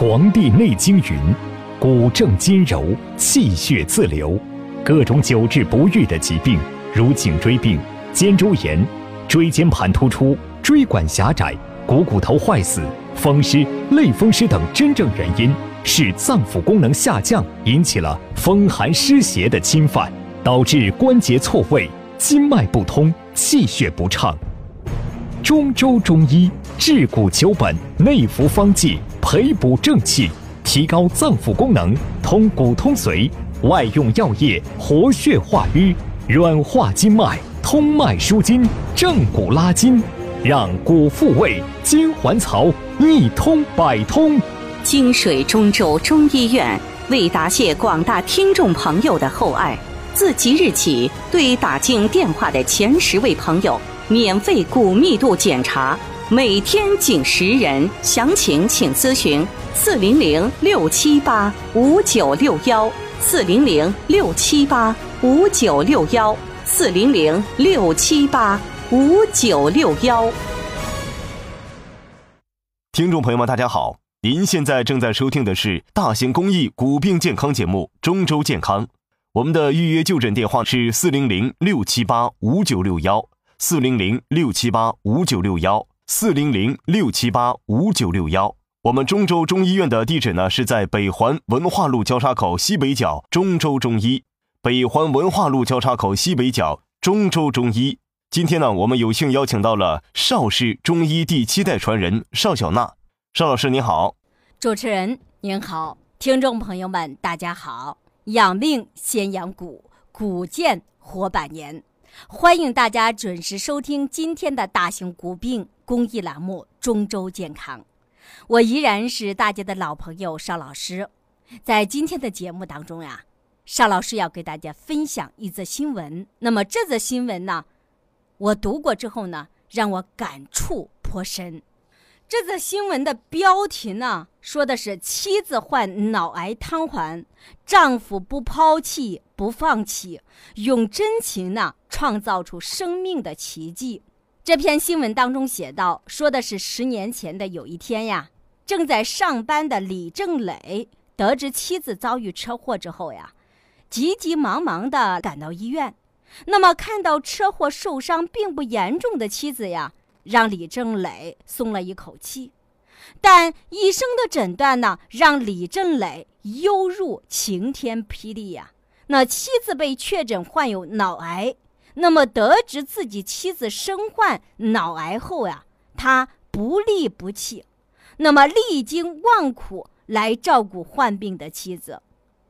黄帝内经》云：“骨正筋柔，气血自流。”各种久治不愈的疾病，如颈椎病、肩周炎、椎间盘突出、椎管狭窄、股骨头坏死、风湿、类风湿等真正原因是脏腑功能下降，引起了风寒湿邪的侵犯，导致关节错位、筋脉不通、气血不畅。中州中医治骨求本，内服方剂。培补正气，提高脏腑功能，通骨通髓；外用药液活血化瘀，软化筋脉，通脉舒筋，正骨拉筋，让骨复位，筋还槽，一通百通。金水中州中医院为答谢广大听众朋友的厚爱，自即日起对打进电话的前十位朋友免费骨密度检查。每天仅十人，详情请咨询四零零六七八五九六幺四零零六七八五九六幺四零零六七八五九六幺。听众朋友们，大家好，您现在正在收听的是大型公益骨病健康节目《中州健康》，我们的预约就诊电话是四零零六七八五九六幺四零零六七八五九六幺。四零零六七八五九六幺，我们中州中医院的地址呢是在北环文化路交叉口西北角中州中医。北环文化路交叉口西北角中州中医。今天呢，我们有幸邀请到了邵氏中医第七代传人邵小娜。邵老师您好，主持人您好，听众朋友们大家好。养命先养骨，骨健活百年。欢迎大家准时收听今天的大型骨病。公益栏目《中州健康》，我依然是大家的老朋友邵老师。在今天的节目当中呀，邵老师要给大家分享一则新闻。那么这则新闻呢，我读过之后呢，让我感触颇深。这则新闻的标题呢，说的是妻子患脑癌瘫痪，丈夫不抛弃不放弃，用真情呢创造出生命的奇迹。这篇新闻当中写道，说的是十年前的有一天呀，正在上班的李正磊得知妻子遭遇车祸之后呀，急急忙忙的赶到医院。那么看到车祸受伤并不严重的妻子呀，让李正磊松了一口气。但医生的诊断呢，让李正磊犹如晴天霹雳呀。那妻子被确诊患有脑癌。那么得知自己妻子身患脑癌后呀，他不离不弃，那么历经万苦来照顾患病的妻子，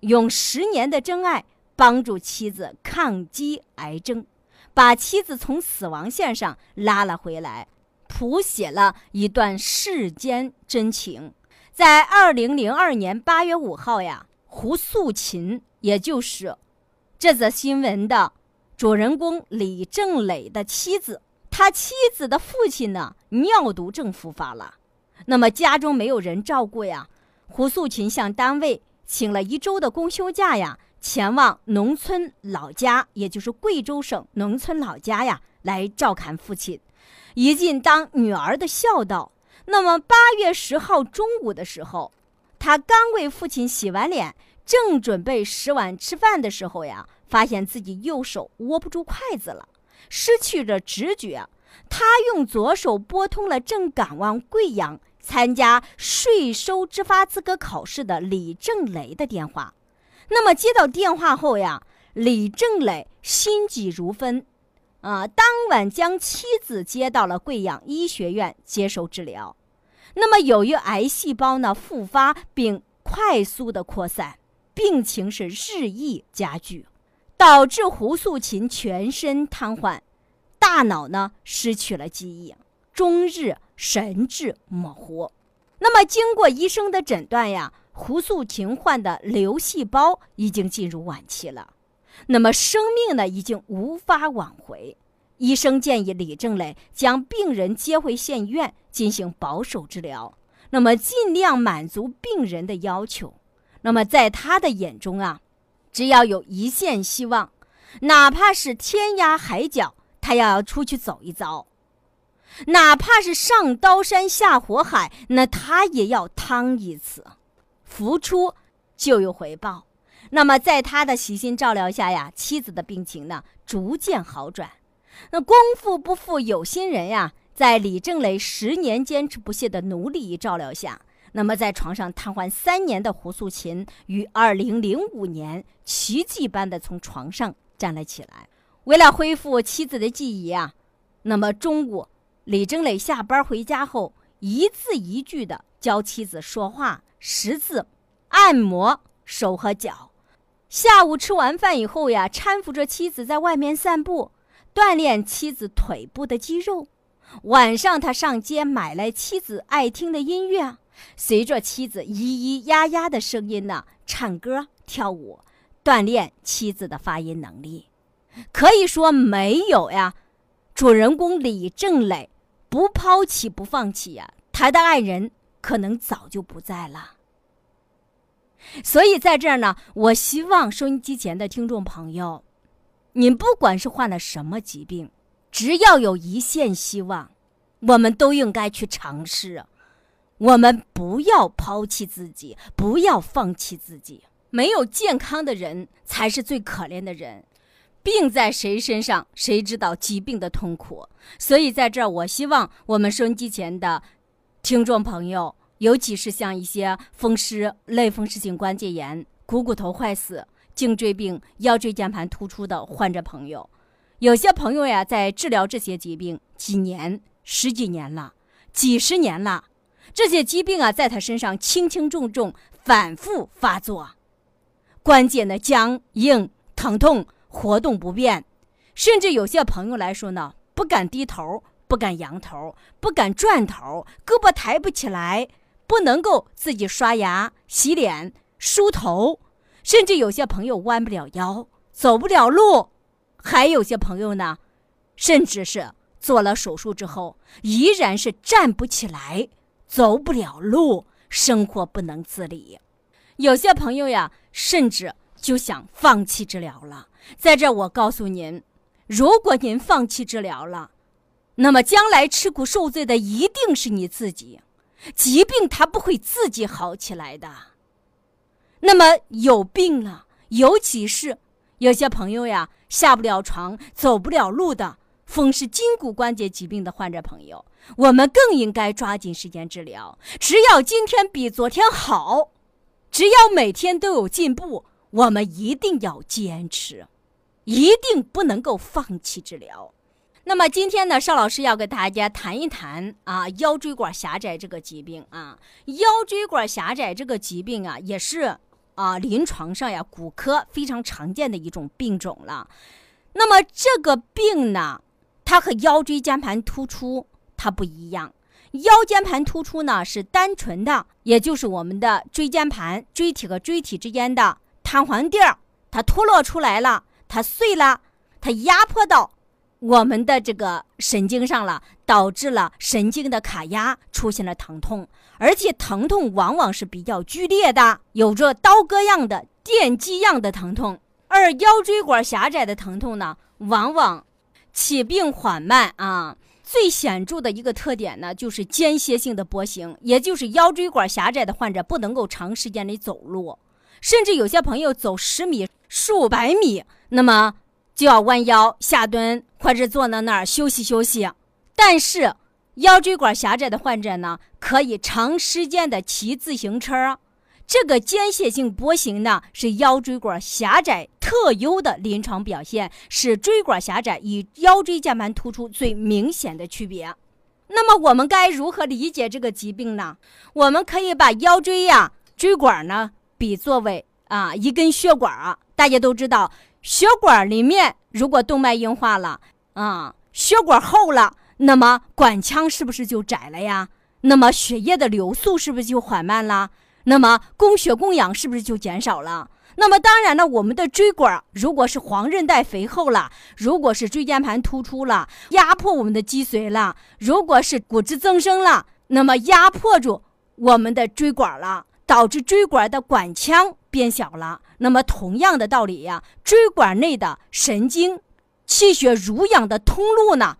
用十年的真爱帮助妻子抗击癌症，把妻子从死亡线上拉了回来，谱写了一段世间真情。在二零零二年八月五号呀，胡素琴，也就是这则新闻的。主人公李正磊的妻子，他妻子的父亲呢，尿毒症复发了，那么家中没有人照顾呀。胡素琴向单位请了一周的公休假呀，前往农村老家，也就是贵州省农村老家呀，来照看父亲，一进当女儿的孝道。那么八月十号中午的时候，他刚为父亲洗完脸，正准备洗碗吃饭的时候呀。发现自己右手握不住筷子了，失去了直觉。他用左手拨通了正赶往贵阳参加税收执法资格考试的李正雷的电话。那么接到电话后呀，李正磊心急如焚，啊，当晚将妻子接到了贵阳医学院接受治疗。那么由于癌细胞呢复发并快速的扩散，病情是日益加剧。导致胡素琴全身瘫痪，大脑呢失去了记忆，终日神志模糊。那么经过医生的诊断呀，胡素琴患的瘤细胞已经进入晚期了，那么生命呢已经无法挽回。医生建议李正磊将病人接回县医院进行保守治疗，那么尽量满足病人的要求。那么在他的眼中啊。只要有一线希望，哪怕是天涯海角，他要出去走一遭；哪怕是上刀山下火海，那他也要趟一次。付出就有回报。那么在他的悉心照料下呀，妻子的病情呢逐渐好转。那功夫不负有心人呀，在李正雷十年坚持不懈的努力与照料下，那么在床上瘫痪三年的胡素琴于二零零五年奇迹般的从床上站了起来。为了恢复妻子的记忆啊，那么中午李正磊下班回家后，一字一句的教妻子说话、识字、按摩手和脚。下午吃完饭以后呀，搀扶着妻子在外面散步。锻炼妻子腿部的肌肉，晚上他上街买来妻子爱听的音乐，随着妻子咿咿呀呀的声音呢，唱歌跳舞，锻炼妻子的发音能力。可以说没有呀，主人公李正磊不抛弃不放弃呀，他的爱人可能早就不在了。所以在这儿呢，我希望收音机前的听众朋友。您不管是患了什么疾病，只要有一线希望，我们都应该去尝试。我们不要抛弃自己，不要放弃自己。没有健康的人才是最可怜的人。病在谁身上，谁知道疾病的痛苦。所以在这儿，我希望我们收音机前的听众朋友，尤其是像一些风湿、类风湿性关节炎、股骨头坏死。颈椎病、腰椎间盘突出的患者朋友，有些朋友呀，在治疗这些疾病几年、十几年了、几十年了，这些疾病啊，在他身上轻轻重重反复发作，关节呢僵硬、疼痛、活动不便，甚至有些朋友来说呢，不敢低头、不敢仰头、不敢转头，胳膊抬不起来，不能够自己刷牙、洗脸、梳头。甚至有些朋友弯不了腰，走不了路，还有些朋友呢，甚至是做了手术之后，依然是站不起来，走不了路，生活不能自理。有些朋友呀，甚至就想放弃治疗了。在这，我告诉您，如果您放弃治疗了，那么将来吃苦受罪的一定是你自己。疾病它不会自己好起来的。那么有病了，尤其是有些朋友呀，下不了床、走不了路的风湿筋骨关节疾病的患者朋友，我们更应该抓紧时间治疗。只要今天比昨天好，只要每天都有进步，我们一定要坚持，一定不能够放弃治疗。那么今天呢，邵老师要跟大家谈一谈啊，腰椎管狭窄这个疾病啊，腰椎管狭窄这个疾病啊，也是。啊，临床上呀，骨科非常常见的一种病种了。那么这个病呢，它和腰椎间盘突出它不一样。腰间盘突出呢是单纯的，也就是我们的椎间盘、椎体和椎体之间的弹簧垫儿，它脱落出来了，它碎了，它压迫到。我们的这个神经上了，导致了神经的卡压，出现了疼痛，而且疼痛往往是比较剧烈的，有着刀割样的、电击样的疼痛。而腰椎管狭窄的疼痛呢，往往起病缓慢啊。最显著的一个特点呢，就是间歇性的跛行，也就是腰椎管狭窄的患者不能够长时间的走路，甚至有些朋友走十米、数百米，那么。就要弯腰下蹲，或者坐在那儿休息休息。但是腰椎管狭窄的患者呢，可以长时间的骑自行车。这个间歇性跛行呢，是腰椎管狭窄特有的临床表现，是椎管狭窄与腰椎间盘突出最明显的区别。那么我们该如何理解这个疾病呢？我们可以把腰椎呀、椎管呢比作为啊一根血管啊，大家都知道。血管里面如果动脉硬化了啊，血管厚了，那么管腔是不是就窄了呀？那么血液的流速是不是就缓慢了？那么供血供氧是不是就减少了？那么当然了，我们的椎管如果是黄韧带肥厚了，如果是椎间盘突出了，压迫我们的脊髓了，如果是骨质增生了，那么压迫住我们的椎管了，导致椎管的管腔变小了。那么同样的道理呀，椎管内的神经、气血濡养的通路呢，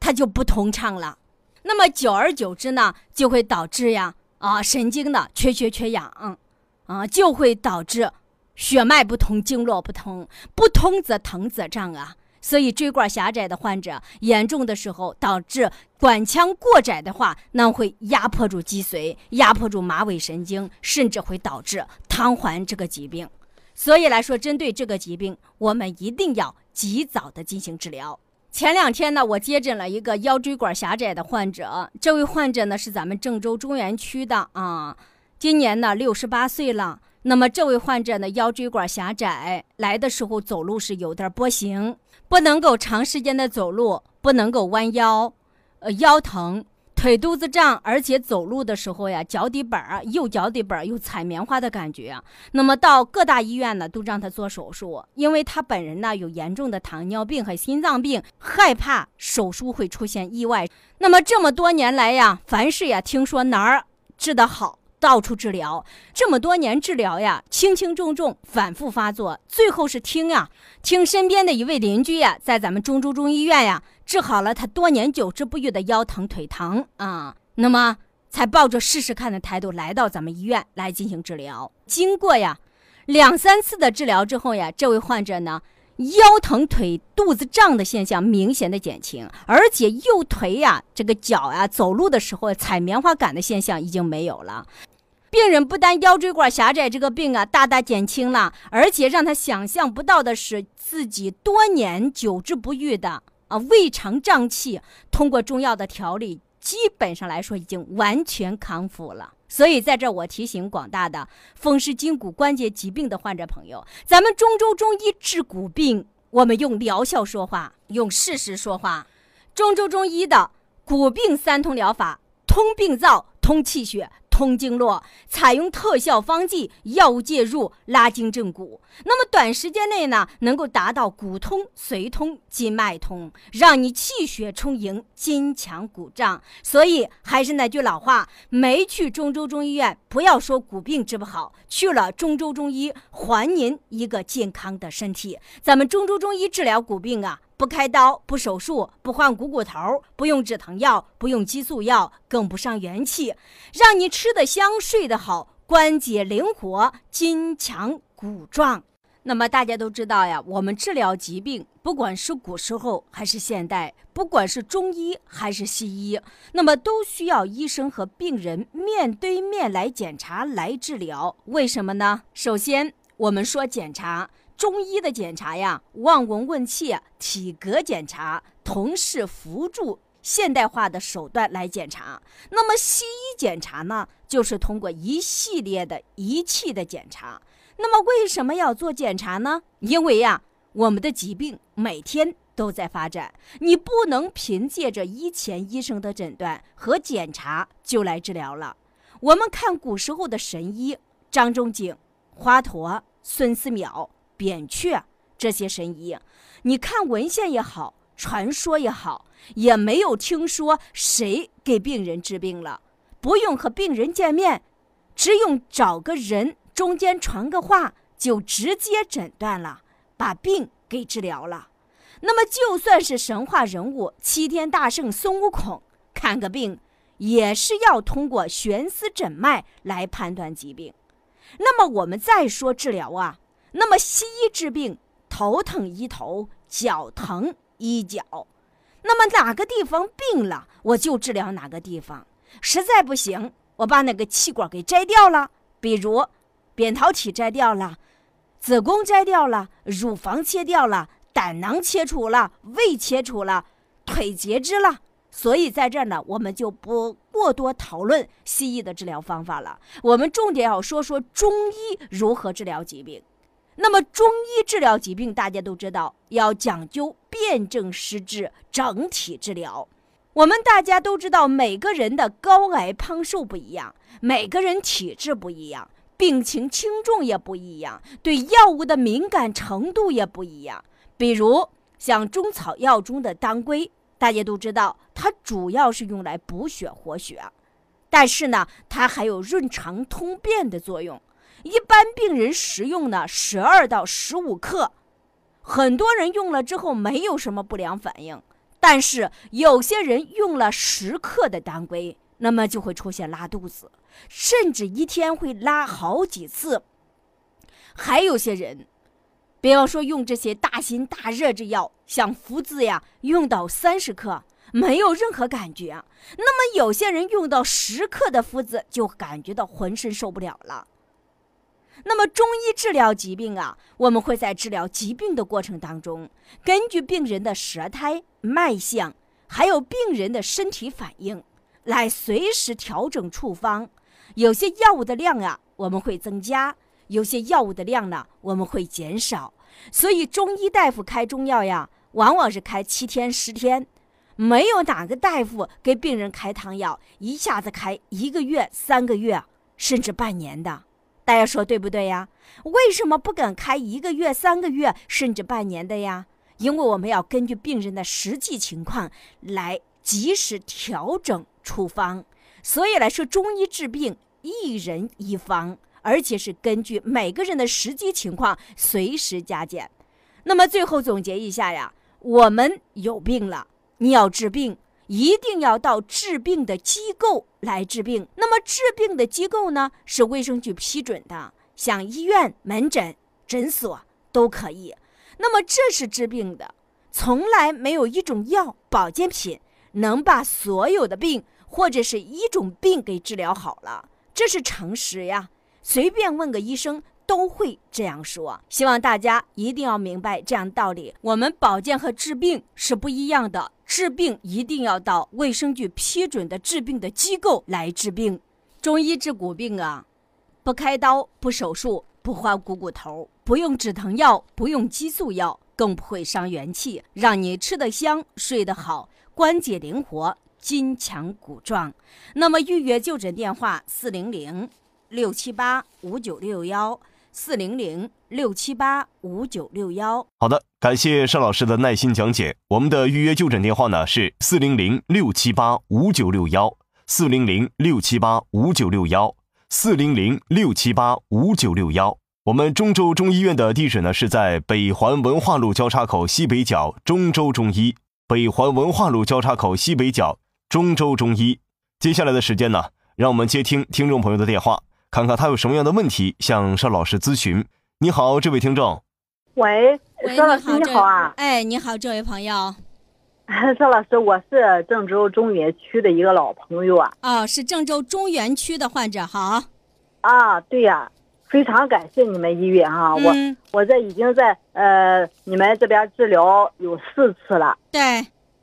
它就不通畅了。那么久而久之呢，就会导致呀啊神经的缺血缺氧。啊，就会导致血脉不通、经络不通，不通则疼则胀啊。所以椎管狭窄的患者，严重的时候导致管腔过窄的话，那会压迫住脊髓，压迫住马尾神经，甚至会导致瘫痪这个疾病。所以来说，针对这个疾病，我们一定要及早的进行治疗。前两天呢，我接诊了一个腰椎管狭窄的患者，这位患者呢是咱们郑州中原区的啊，今年呢六十八岁了。那么这位患者呢，腰椎管狭窄，来的时候走路是有点跛行，不能够长时间的走路，不能够弯腰，呃，腰疼，腿肚子胀，而且走路的时候呀，脚底板儿，右脚底板儿有踩棉花的感觉。那么到各大医院呢，都让他做手术，因为他本人呢有严重的糖尿病和心脏病，害怕手术会出现意外。那么这么多年来呀，凡是呀听说哪儿治得好。到处治疗，这么多年治疗呀，轻轻重重，反复发作，最后是听啊，听身边的一位邻居呀，在咱们中州中医院呀，治好了他多年久治不愈的腰疼腿疼啊，那么才抱着试试看的态度来到咱们医院来进行治疗。经过呀两三次的治疗之后呀，这位患者呢。腰疼、腿肚子胀的现象明显的减轻，而且右腿呀、这个脚呀，走路的时候踩棉花感的现象已经没有了。病人不但腰椎管狭窄这个病啊大大减轻了，而且让他想象不到的是，自己多年久治不愈的啊胃肠胀气，通过中药的调理，基本上来说已经完全康复了。所以，在这我提醒广大的风湿筋骨关节疾病的患者朋友，咱们中州中医治骨病，我们用疗效说话，用事实说话。中州中医的骨病三通疗法，通病灶，通气血。通经络，采用特效方剂，药物介入，拉筋正骨。那么短时间内呢，能够达到骨通、髓通、筋脉通，让你气血充盈，筋强骨胀。所以还是那句老话，没去中州中医院，不要说骨病治不好，去了中州中医，还您一个健康的身体。咱们中州中医治疗骨病啊。不开刀，不手术，不换股骨头，不用止疼药，不用激素药，更不伤元气，让你吃得香，睡得好，关节灵活，筋强骨壮。那么大家都知道呀，我们治疗疾病，不管是古时候还是现代，不管是中医还是西医，那么都需要医生和病人面对面来检查来治疗。为什么呢？首先，我们说检查。中医的检查呀，望闻问切、体格检查，同时辅助现代化的手段来检查。那么西医检查呢，就是通过一系列的仪器的检查。那么为什么要做检查呢？因为呀，我们的疾病每天都在发展，你不能凭借着医前医生的诊断和检查就来治疗了。我们看古时候的神医张仲景、华佗、孙思邈。扁鹊这些神医，你看文献也好，传说也好，也没有听说谁给病人治病了，不用和病人见面，只用找个人中间传个话，就直接诊断了，把病给治疗了。那么就算是神话人物齐天大圣孙悟空看个病，也是要通过悬丝诊脉来判断疾病。那么我们再说治疗啊。那么西医治病，头疼医头，脚疼医脚。那么哪个地方病了，我就治疗哪个地方。实在不行，我把那个气管给摘掉了，比如扁桃体摘掉了，子宫摘掉了，乳房切掉了，胆囊切除了，胃切除了，腿截肢了。所以在这儿呢，我们就不过多讨论西医的治疗方法了。我们重点要说说中医如何治疗疾病。那么中医治疗疾病，大家都知道要讲究辨证施治、整体治疗。我们大家都知道，每个人的高矮胖瘦不一样，每个人体质不一样，病情轻重也不一样，对药物的敏感程度也不一样。比如像中草药中的当归，大家都知道，它主要是用来补血活血，但是呢，它还有润肠通便的作用。一般病人食用呢，十二到十五克，很多人用了之后没有什么不良反应，但是有些人用了十克的当归，那么就会出现拉肚子，甚至一天会拉好几次。还有些人，比方说用这些大辛大热之药，像附子呀，用到三十克没有任何感觉，那么有些人用到十克的附子就感觉到浑身受不了了。那么中医治疗疾病啊，我们会在治疗疾病的过程当中，根据病人的舌苔、脉象，还有病人的身体反应，来随时调整处方。有些药物的量啊，我们会增加。有些药物的量呢，我们会减少，所以中医大夫开中药呀，往往是开七天、十天，没有哪个大夫给病人开汤药一下子开一个月、三个月，甚至半年的。大家说对不对呀？为什么不敢开一个月、三个月，甚至半年的呀？因为我们要根据病人的实际情况来及时调整处方。所以来说，中医治病一人一方。而且是根据每个人的实际情况随时加减。那么最后总结一下呀，我们有病了，你要治病，一定要到治病的机构来治病。那么治病的机构呢，是卫生局批准的，像医院、门诊、诊所都可以。那么这是治病的，从来没有一种药、保健品能把所有的病或者是一种病给治疗好了，这是常识呀。随便问个医生都会这样说，希望大家一定要明白这样道理。我们保健和治病是不一样的，治病一定要到卫生局批准的治病的机构来治病。中医治骨病啊，不开刀，不手术，不换股骨头，不用止疼药，不用激素药，更不会伤元气，让你吃得香，睡得好，关节灵活，筋强骨壮。那么预约就诊电话：四零零。六七八五九六幺四零零六七八五九六幺。好的，感谢邵老师的耐心讲解。我们的预约就诊电话呢是四零零六七八五九六幺四零零六七八五九六幺四零零六七八五九六幺。我们中州中医院的地址呢是在北环文化路交叉口西北角中州中医。北环文化路交叉口西北角中州中医。接下来的时间呢，让我们接听听众朋友的电话。看看他有什么样的问题向邵老师咨询。你好，这位听众。喂，邵老师你好啊！哎，你好，这位朋友。邵老师，我是郑州中原区的一个老朋友啊。哦，是郑州中原区的患者，好。啊，对呀，非常感谢你们医院哈，我我这已经在呃你们这边治疗有四次了。对。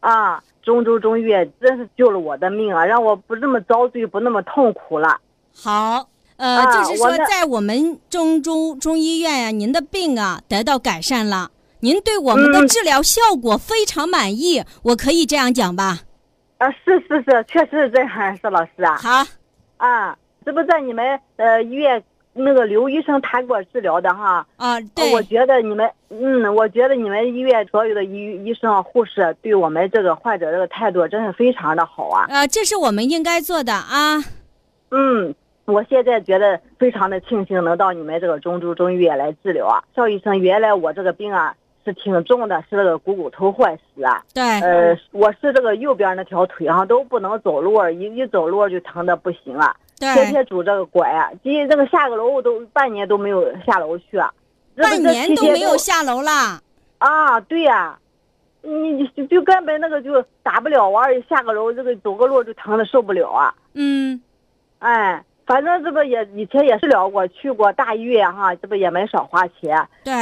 啊，中州中医院真是救了我的命啊，让我不这么遭罪，不那么痛苦了。好。呃，就是说，在我们中中中医院呀，您的病啊得到改善了，您对我们的治疗效果非常满意，我可以这样讲吧？啊，是是是，确实是这样，是老师啊。好，啊，这不在你们呃医院那个刘医生他给我治疗的哈。啊，对。我觉得你们，嗯，我觉得你们医院所有的医医生护士对我们这个患者这个态度真是非常的好啊。啊，这是我们应该做的啊。嗯。我现在觉得非常的庆幸能到你们这个中州中医院来治疗啊，邵医生，原来我这个病啊是挺重的，是那个股骨头坏死啊。对。呃，我是这个右边那条腿上都不能走路，一一走路就疼的不行了。对。天天拄这个拐啊，今这个下个楼我都半年都没有下楼去。半年都没有下楼了。啊，对呀，你你就根本那个就打不了弯，下个楼这个走个路就疼的受不了啊。嗯。哎。反正这不也以前也是聊过，去过大医院哈，这不也没少花钱。对，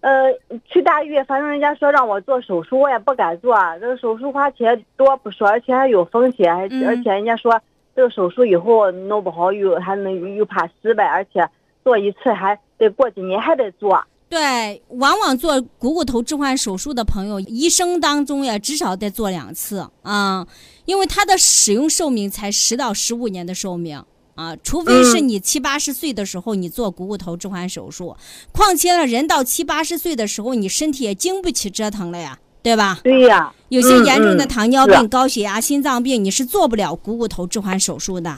呃，去大医院，反正人家说让我做手术，我也不敢做。这个手术花钱多不说，而且还有风险，而且人家说这个手术以后弄不好又还能又怕失败，而且做一次还得过几年还得做。对，往往做股骨头置换手术的朋友，一生当中呀至少得做两次啊，因为它的使用寿命才十到十五年的寿命。啊，除非是你七八十岁的时候你做股骨头置换手术，况且呢，人到七八十岁的时候，你身体也经不起折腾了呀，对吧？对呀。有些严重的糖尿病、高血压、心脏病，你是做不了股骨头置换手术的。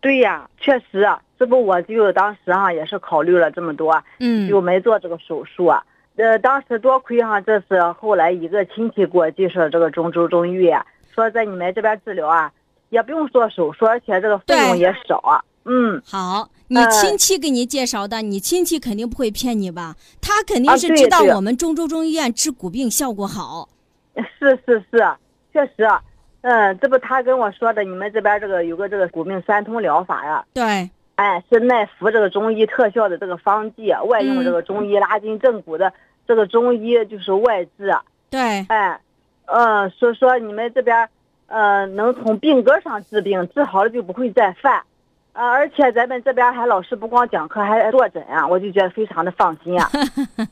对呀，确实，这不我就当时哈也是考虑了这么多，嗯，就没做这个手术。呃，当时多亏哈，这是后来一个亲戚给我介绍这个中州中医院，说在你们这边治疗啊。也不用做手术，而且这个费用也少啊。嗯，好，你亲戚给你介绍的，你亲戚肯定不会骗你吧？他肯定是知道我们中州中医院治骨病效果好。是是是，确实，嗯，这不他跟我说的，你们这边这个有个这个骨病三通疗法呀，对，哎，是耐服这个中医特效的这个方剂，外用这个中医拉筋正骨的这个中医就是外治，对，哎，嗯，所以说你们这边，呃，能从病根上治病，治好了就不会再犯，啊，而且咱们这边还老师不光讲课，还坐诊啊，我就觉得非常的放心啊。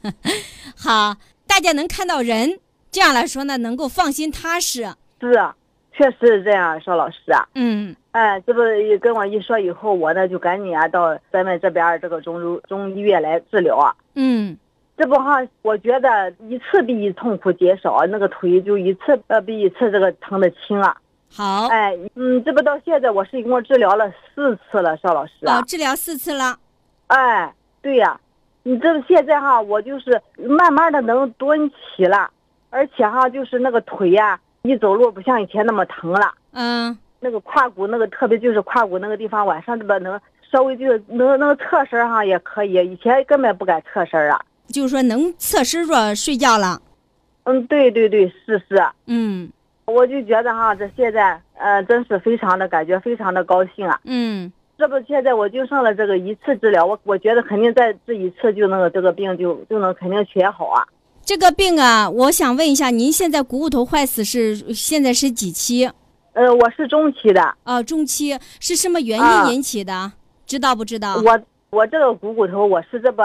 好，大家能看到人，这样来说呢，能够放心踏实。是啊，确实是这样，邵老师啊。嗯，哎，这不一跟我一说以后，我呢就赶紧啊到咱们这边这个中州中医院来治疗啊。嗯，这不哈，我觉得一次比一次痛苦减少，那个腿就一次呃比一次这个疼的轻啊。好，哎，嗯，这不到现在我是一共治疗了四次了，邵老师啊。哦，治疗四次了。哎，对呀、你这现在哈，我就是慢慢的能蹲起了，而且哈就是那个腿呀、一走路不像以前那么疼了。嗯，那个胯骨那个，特别就是胯骨那个地方，晚上这边能稍微就是能能侧身哈也可以，以前根本不敢侧身啊。就是说能测试着睡觉了。嗯，对对对，是是，嗯我就觉得哈，这现在呃，真是非常的感觉非常的高兴啊。嗯，这不现在我就剩了这个一次治疗，我我觉得肯定再治一次就能这个病就就能肯定全好啊。这个病啊，我想问一下，您现在股骨头坏死是现在是几期？呃，我是中期的，啊，中期是什么原啊因引起的？知道不知道？我我这个股骨头我是这不，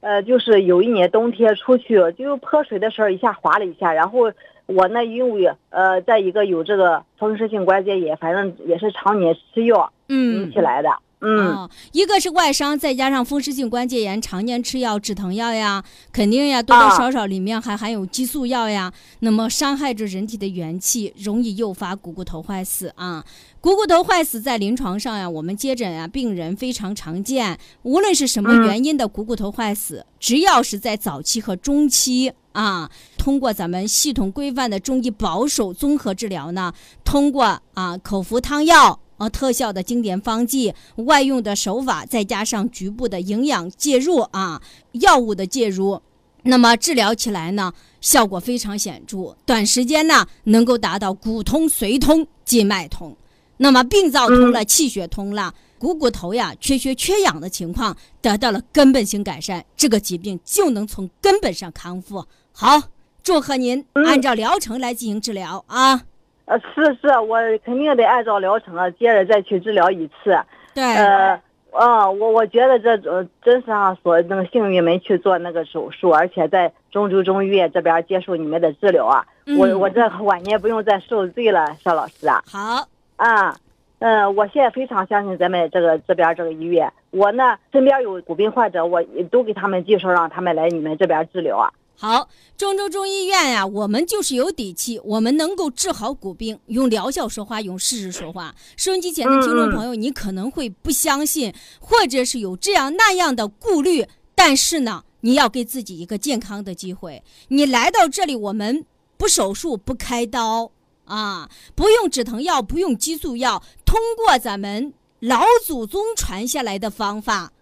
呃，就是有一年冬天出去就泼水的时候一下滑了一下，然后我呢因为呃在一个有这个风湿性关节炎，反正也是常年吃药引嗯起，来的。嗯，哦，一个是外伤，再加上风湿性关节炎，常年吃药止疼药呀，肯定呀，多多啊少少里面还含有激素药呀，那么伤害着人体的元气，容易诱发股骨头坏死啊。股骨头坏死在临床上呀，我们接诊啊，病人非常常见。无论是什么嗯原因的股骨头坏死，只要是在早期和中期啊，通过咱们系统规范的中医保守综合治疗呢，通过啊口服汤药。啊，特效的经典方剂，外用的手法，再加上局部的营养介入啊，药物的介入，那么治疗起来呢，效果非常显著，短时间呢能够达到骨通、髓通、筋脉通，那么病灶通了，气血通了，股骨头呀缺血缺氧的情况得到了根本性改善，这个疾病就能从根本上康复。好，祝贺您按照疗程来进行治疗啊！呃，是是，我肯定得按照疗程啊，接着再去治疗一次。对，呃，嗯，我我觉得这呃真是啊所那个幸运没去做那个手术，而且在中州中医院这边接受你们的治疗啊，我嗯我这晚年不用再受罪了，邵老师啊。好，啊，嗯，我现在非常相信咱们这个这边这个医院。我呢，身边有骨病患者，我也都给他们介绍，让他们来你们这边治疗啊。好，郑州中医院呀、我们就是有底气，我们能够治好骨病。用疗效说话，用事实说话。收音机前的听众朋友，你可能会不相信，或者是有这样那样的顾虑，但是呢，你要给自己一个健康的机会。你来到这里，我们不手术，不开刀啊，不用止疼药，不用激素药，通过咱们老祖宗传下来的方法，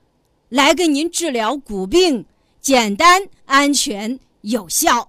来给您治疗骨病。简单、安全、有效。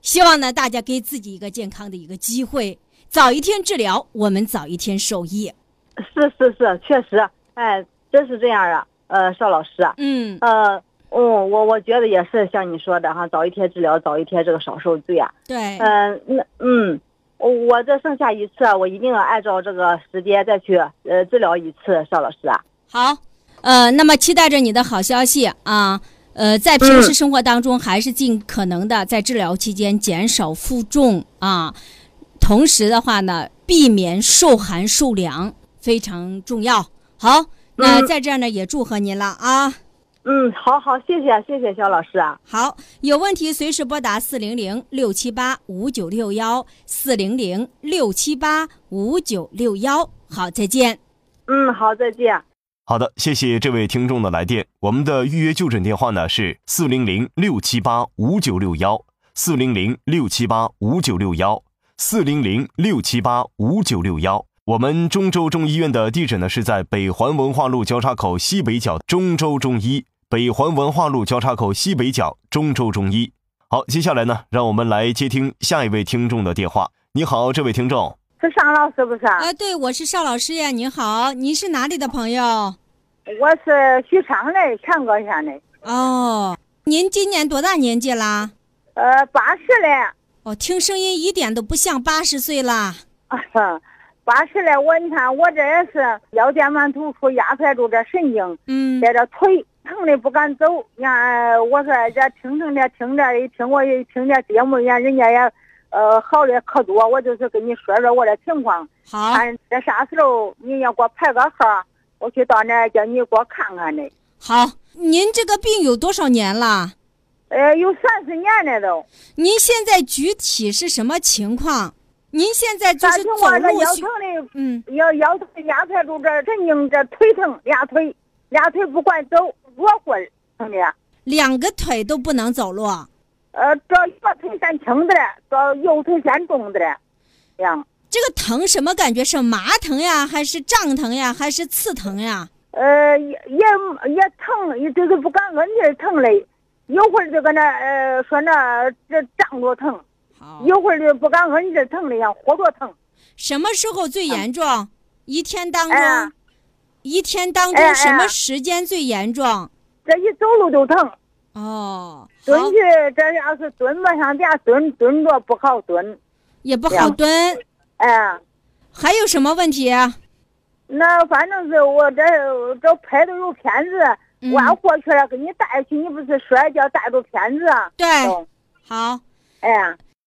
希望呢，大家给自己一个健康的一个机会，早一天治疗，我们早一天受益。是是是，确实，哎，真是这样啊。呃，邵老师啊，嗯，呃，嗯，我我觉得也是像你说的哈，早一天治疗，早一天这个少受罪啊。对，嗯、那嗯，我我这剩下一次啊，我一定要按照这个时间再去呃治疗一次，邵老师啊。好，呃，那么期待着你的好消息啊。呃，在平时生活当中，还是尽可能的在治疗期间减少负重啊，同时的话呢，避免受寒受凉非常重要。好，那嗯在这儿呢，也祝贺您了啊。嗯，好好，谢谢谢谢肖老师啊。好，有问题随时拨打四零零六七八五九六幺四零零六七八五九六幺。好，再见。嗯，好，再见。好的，谢谢这位听众的来电。我们的预约就诊电话呢是四零零六七八五九六幺，四零零六七八五九六幺，四零零六七八五九六幺。我们中州中医院的地址呢是在北环文化路交叉口西北角中州中医。北环文化路交叉口西北角中州中医。好，接下来呢，让我们来接听下一位听众的电话。你好，这位听众是尚老师不是？啊，对，我是邵老师呀。您好，您是哪里的朋友？我是许昌的，全国县的。哦，您今年多大年纪啦？呃，八十了。哦，听声音一点都不像八十岁啦。啊哈。八十了，我你看我这也是腰间盘突出压迫住这神经，嗯，在这腿疼的不敢走。呀，我说这听听的，听着一听我一听这节目，呀，人家也呃好的可多。我就是跟你说说我的情况，好，看在啥时候你要给我排个号，我去到那叫你给我看看的。好，您这个病有多少年了？呃，有三十年了都。您现在具体是什么情况？您现在就是走路腰疼的，嗯，腰腰疼压迫住这神经，这腿疼，俩腿俩腿不管走，弱会儿疼的。两个腿都不能走路。呃，这左腿先轻的，这右腿先重的，这样。这个疼什么感觉？是麻疼呀，还是胀疼呀，还是刺疼呀？呃，也也也疼，这个不敢摁劲疼嘞，有会儿就搁那呃说那这胀着疼。一会儿就不敢摁着疼的，像活着疼。什么时候最严重？一天当中，一天当中什么时间最严重？这一走路就疼。哦，蹲去这要是蹲吧，上底下蹲蹲着不好蹲，也不好蹲。哎，还有什么问题？那反正是我这这拍的有片子，我要过去了给你带去，你不是说叫带着片子？对，好。哎。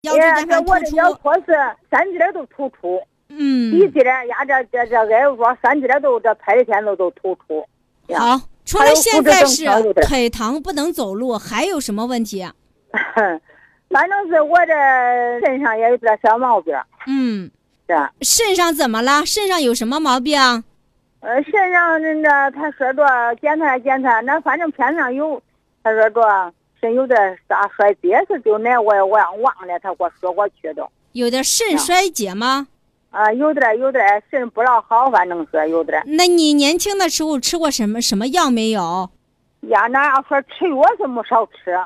呀，这我的腰托是三节都突出，嗯，一节压这这这挨着三节都这拍的片子都突出。好，除了现在是腿疼不能走路，还有什么问题？反正是我这身上也有点小毛病。嗯，是。肾上怎么了？肾上有什么毛病？呃，肾上那他说着检查检查，那反正片上有，他说着肾。有点啥衰竭是就那我也我忘了，他给我说过去的。有点肾衰竭吗？啊，有点有点肾不老好，反正是有点。那你年轻的时候吃过什么什么药没有？呀，那要说吃药是没少吃，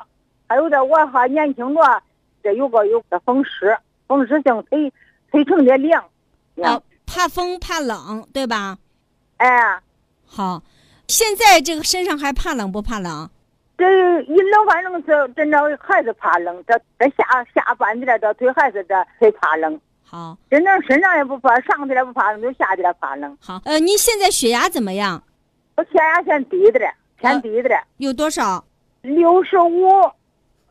还有点我还年轻着，这有个有个风湿，风湿性腿腿成的凉。哦，怕风怕冷对吧？哎。好，现在这个身上还怕冷不怕冷？这一冷，反正是真的还是怕冷。这这下下半截这腿还是这腿怕冷。好，真正身上也不怕，上天不怕冷，就下天怕冷。好，呃，你现在血压怎么样？我血压偏低的了，偏低的了。有多少？六十五，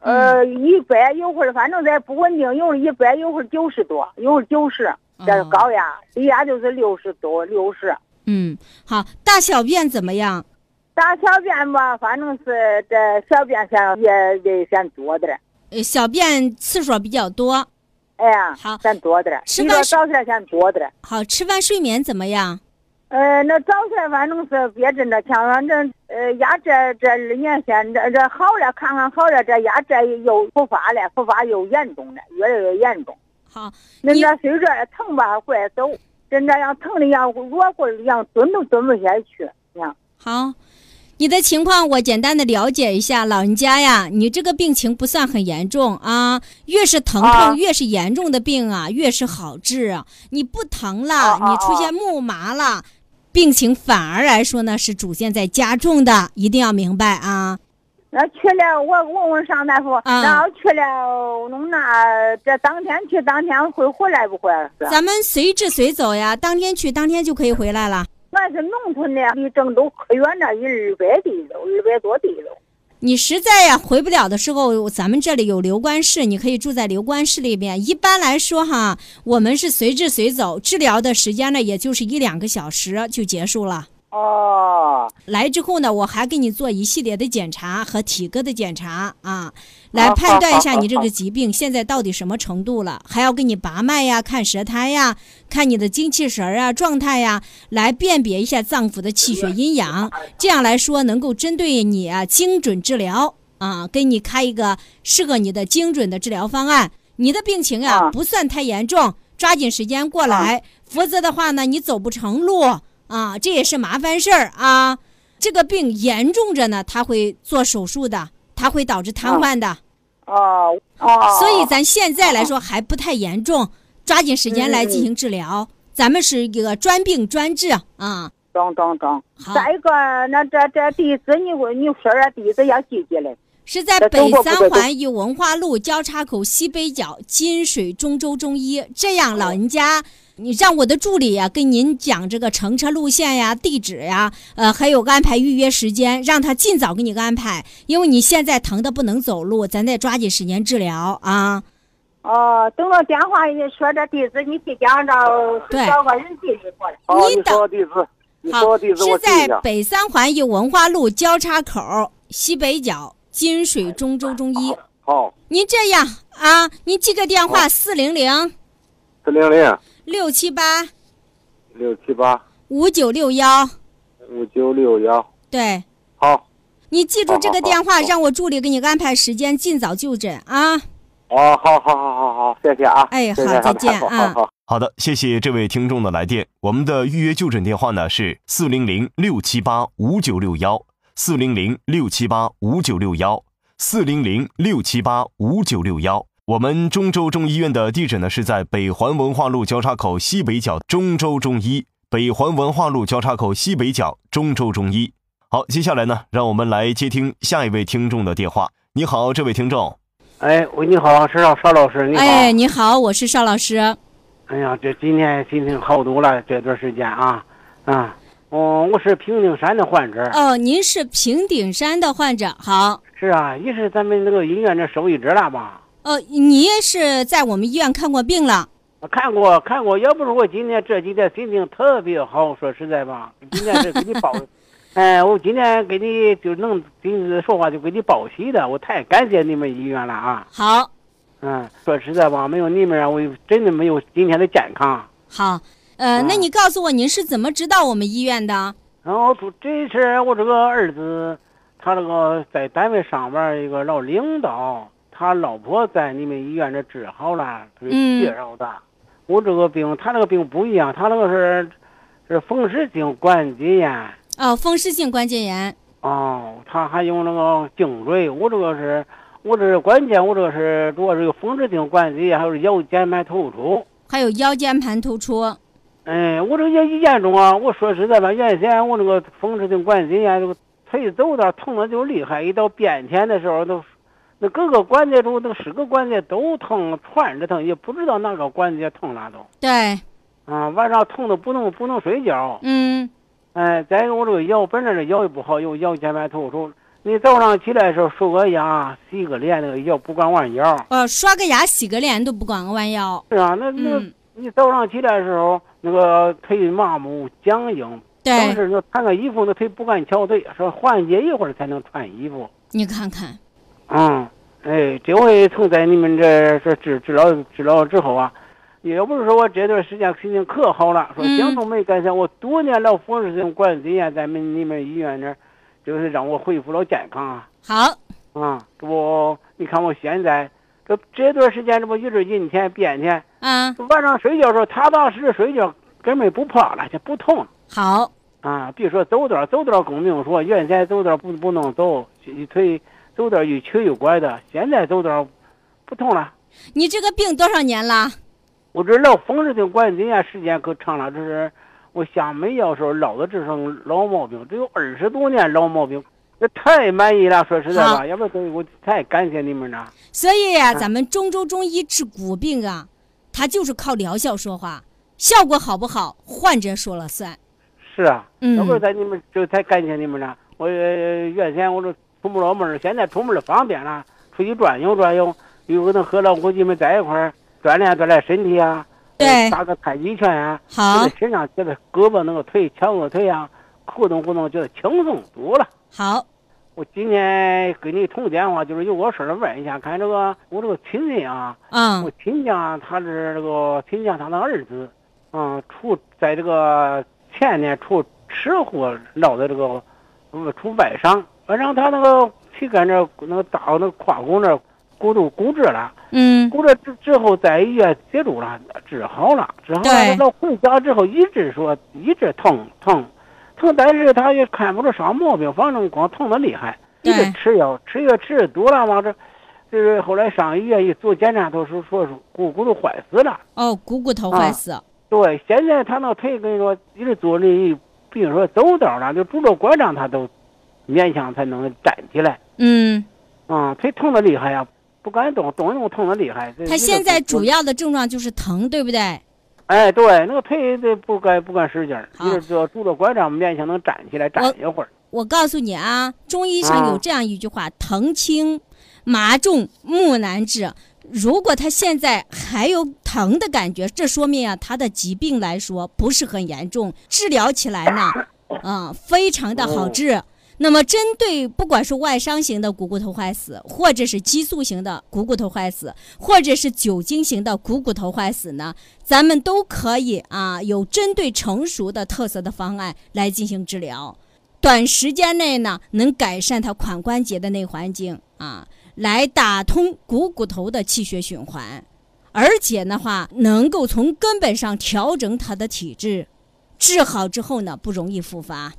呃，一百，有会儿反正在不稳定，有会儿一百，有会儿九十多，有会儿九十。这是高压，低压就是六十多，六十。嗯，好，大小便怎么样？大小便吧，反正是这小便先也也先多点呃，小便次数比较多。哎呀，好，咱多点吃饭早起来先多点好，吃饭睡眠怎么样？呃，那早起来反正是别真的强，反正呃压这这二年先这这好了，看看好了，这压这又复发了，复发又严重了，越来越严重。好，那那随着疼吧，怪走，真这样疼的样弱棍一样，蹲都蹲不下去，你看。好。你的情况我简单的了解一下，老人家呀，你这个病情不算很严重啊，越是疼痛越是严重的病啊，越是好治啊。你不疼了，你出现木麻了，病情反而来说呢是逐渐在加重的，一定要明白啊。那去了，我问问尚大夫，然后去了，弄那这当天去当天会回来不回来？咱们随治随走呀，当天去当天就可以回来了。俺是农村的，离郑州可远了，一二百地都，二百多地了。你实在呀回不了的时候，咱们这里有留观室，你可以住在留观室里边。一般来说哈，我们是随治随走，治疗的时间呢，也就是一两个小时就结束了。哦，来之后呢，我还给你做一系列的检查和体格的检查啊，来判断一下你这个疾病现在到底什么程度了，还要给你拔脉呀、看舌苔呀、看你的精气神啊、状态呀，来辨别一下脏腑的气血阴阳，这样来说能够针对你啊精准治疗啊，给你开一个适合你的精准的治疗方案。你的病情呀不算太严重，抓紧时间过来。否则的话呢，你走不成路啊，这也是麻烦事儿啊。这个病严重着呢，他会做手术的，他会导致瘫痪的。哦哦。所以咱现在来说还不太严重，抓紧时间来进行治疗。咱们是一个专病专治啊。中中中。好，再一个，那这这地址你你说说地址要记记嘞。是在北三环与文化路交叉口西北角金水中州中医。这样，老人家，你让我的助理呀跟您讲这个乘车路线呀、地址呀，呃，还有安排预约时间，让他尽早给你安排。因为你现在疼的不能走路，咱得抓紧时间治疗啊。哦，等到电话一说这地址，你去讲着找个人地址过来。哦，你地址，你地址我是在记一下。北三环与文化路交叉口西北角金水中州中医。好，您这样啊，您记个电话四零零四零零六七八六七八五九六幺，五九六幺。对好，你记住这个电话，让我助理给你安排时间，尽早就诊啊。哦，好好好好好，谢谢啊。哎好再见好啊好好。好的，谢谢这位听众的来电。我们的预约就诊电话呢是四零零六七八五九六幺，四零零六七八五九六幺，四零零六七八五九六幺。我们中州中医院的地址呢是在北环文化路交叉口西北角中州中医，北环文化路交叉口西北角中州中医。好，接下来呢，让我们来接听下一位听众的电话。你好，这位听众。哎，喂，你好，是邵邵老师，你好。哎，你好，我是邵老师。哎呀，这今天心情好多了，这段时间啊，啊，哦，我是平顶山的患者。哦，您是平顶山的患者，好。是啊，也是咱们那个医院这受益者了吧？哦，你也是在我们医院看过病了。看过看过，要不是我今天这几天心情特别好，说实在吧，今天是给你报，哎，我今天给你就能跟你说话就给你报喜的，我太感谢你们医院了啊！好，嗯，说实在吧，没有你们啊，我真的没有今天的健康。好，呃，那嗯你告诉我您是怎么知道我们医院的？然后这这是我这个儿子，他这个在单位上班一个老领导，他老婆在你们医院这治好了，他是嗯介绍的。我这个病，他那个病不一样，他那个是是风湿性关节炎。哦，风湿性关节炎。哦，他还有那个颈椎，我这个是，我这是关键，我这个是主要是有风湿性关节炎，还有腰间盘突出。还有腰间盘突出。哎，我这个也严重啊！我说实在吧，原先我那个风湿性关节炎，这个腿走道疼的就厉害，一到变天的时候都，那各个关节处那十个关节都疼，串着疼，也不知道哪个关节疼了都。对，啊，晚上痛的不能不能睡觉。嗯，哎，再一个我这个腰本来这腰也不好，有腰间盘突出。你早上起来的时候刷个牙、洗个脸，那个腰不管弯腰。呃，刷个牙、洗个脸都不管弯腰。是啊，那那、嗯，你早上起来的时候，那个腿麻木僵硬。当对，时那穿个衣服，那腿不敢翘腿，说缓解一会儿才能穿衣服。你看看，嗯，哎，这回从在你们这这治治疗治疗之后啊，也不是说我这段时间心情可好了，说嗯想都没敢想，我多年了风湿性关节炎在你们你们医院这儿，就是让我恢复了健康啊。好，啊，这不，你看我现在这这段时间，这不一直阴天变天，嗯，晚上睡觉时候踏踏实实睡觉，根本不怕了，就不痛。好，啊，比如说走道，走道更不用说，原先走道不不能走，一腿走道有瘸有拐的，现在走道不痛了。你这个病多少年了？我这老风湿性关节炎时间可长了，这是我下没药时候落的这种老毛病，只有二十多年老毛病，这太满意了。说实在好吧，要不然我太感谢你们了。所以呀、咱们中州中医治骨病啊，它就是靠疗效说话，效果好不好，患者说了算。是啊，嗯要不是在你们这才感谢你们了。我呃原先我这出不了门儿，现在出门儿方便了，出去转悠转悠，有可能和老伙计们在一块儿锻炼锻炼身体啊，对。呃打个太极拳啊，好。身上觉得胳膊那个腿翘个腿啊，活动活动，觉得轻松多了。好，我今天给你通电话，就是有个事儿问一下，看这个我这个亲戚啊，嗯。我亲家他是这个亲家他的儿子，嗯，出在这个前年出车祸闹的这个，呃，出外伤，外伤他那个膝盖那那个大那个胯骨那骨头骨折了，嗯。骨折之之后在医院接住了，治好了，治好对了，到回家之后一直说一直疼疼疼，但是他也看不出啥毛病，反正光疼的厉害，一直吃药，吃药吃的多了嘛，这就是后来上医院一做检查，都是说是骨骨头坏死了。哦，股骨头坏死。对，现在他那腿跟你说，一直坐轮椅，比如说走道了，就拄着拐杖，他都勉强才能站起来。嗯，嗯，腿疼的厉害呀，不敢动，动一动疼的厉害。他现在主要，的症状就是疼，对不对？哎，对，那个腿这不敢不敢使劲儿，好一直就拄着拐杖，勉强能站起来，站一会儿。我告诉你啊，中医上有啊这样一句话：疼轻，麻重，木难治。如果他现在还有疼的感觉，这说明啊，他的疾病来说不是很严重，治疗起来呢，啊、非常的好治。那么，针对不管是外伤型的股骨头坏死，或者是激素型的股骨头坏死，或者是酒精型的股骨头坏死呢，咱们都可以啊，有针对成熟的特色的方案来进行治疗。短时间内呢，能改善他髋关节的内环境啊，来打通股骨头的气血循环，而且的话，能够从根本上调整他的体质，治好之后呢，不容易复发，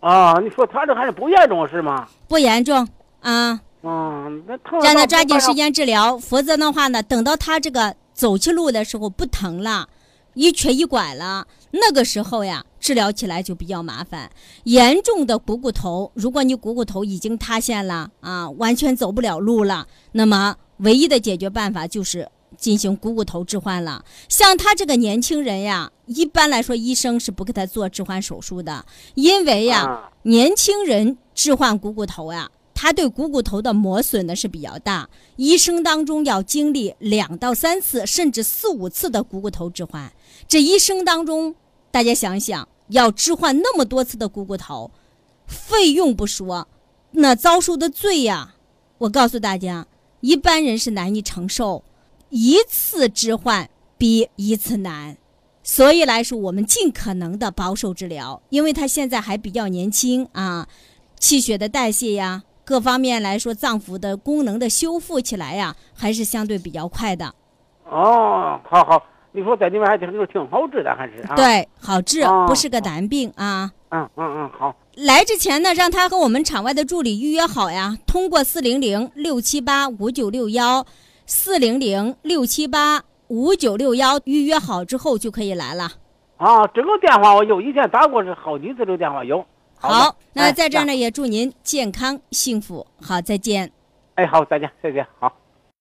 啊，你说他这还是不严重是吗？不严重啊。嗯，那疼。让他抓紧时。间治疗，否则的话呢，等到他这个走起路的时候不疼了，一瘸一拐了，那个时候呀，治疗起来就比较麻烦。严重的股骨头，如果你股骨头已经塌陷了啊，完全走不了路了，那么唯一的解决办法就是进行股骨头置换了。像他这个年轻人呀，一般来说医生是不给他做置换手术的，因为呀，啊年轻人置换股骨头呀，他对股骨头的磨损呢是比较大，一生当中要经历两到三次，甚至四五次的股骨头置换。这一生当中，大家想想，要置换那么多次的股骨头，费用不说，那遭受的罪呀，我告诉大家，一般人是难以承受。一次置换比一次难。所以来说，我们尽可能的保守治疗，因为他现在还比较年轻啊，气血的代谢呀，各方面来说，脏腑的功能的修复起来呀，还是相对比较快的。哦，好好，你说在里面还挺挺好治的，还是啊？。对，好治，哦不是个难病啊。嗯嗯嗯，好。来之前呢，让他和我们场外的助理预约好呀，通过四零零六七八五九六幺，四零零六七八五九六幺预约好之后就可以来了。啊，这个电话我有，以前打过是好几次，这个电话有。的好，那哎在这儿呢，也祝您健康幸福。好，再见。哎，好，再见，再见，好。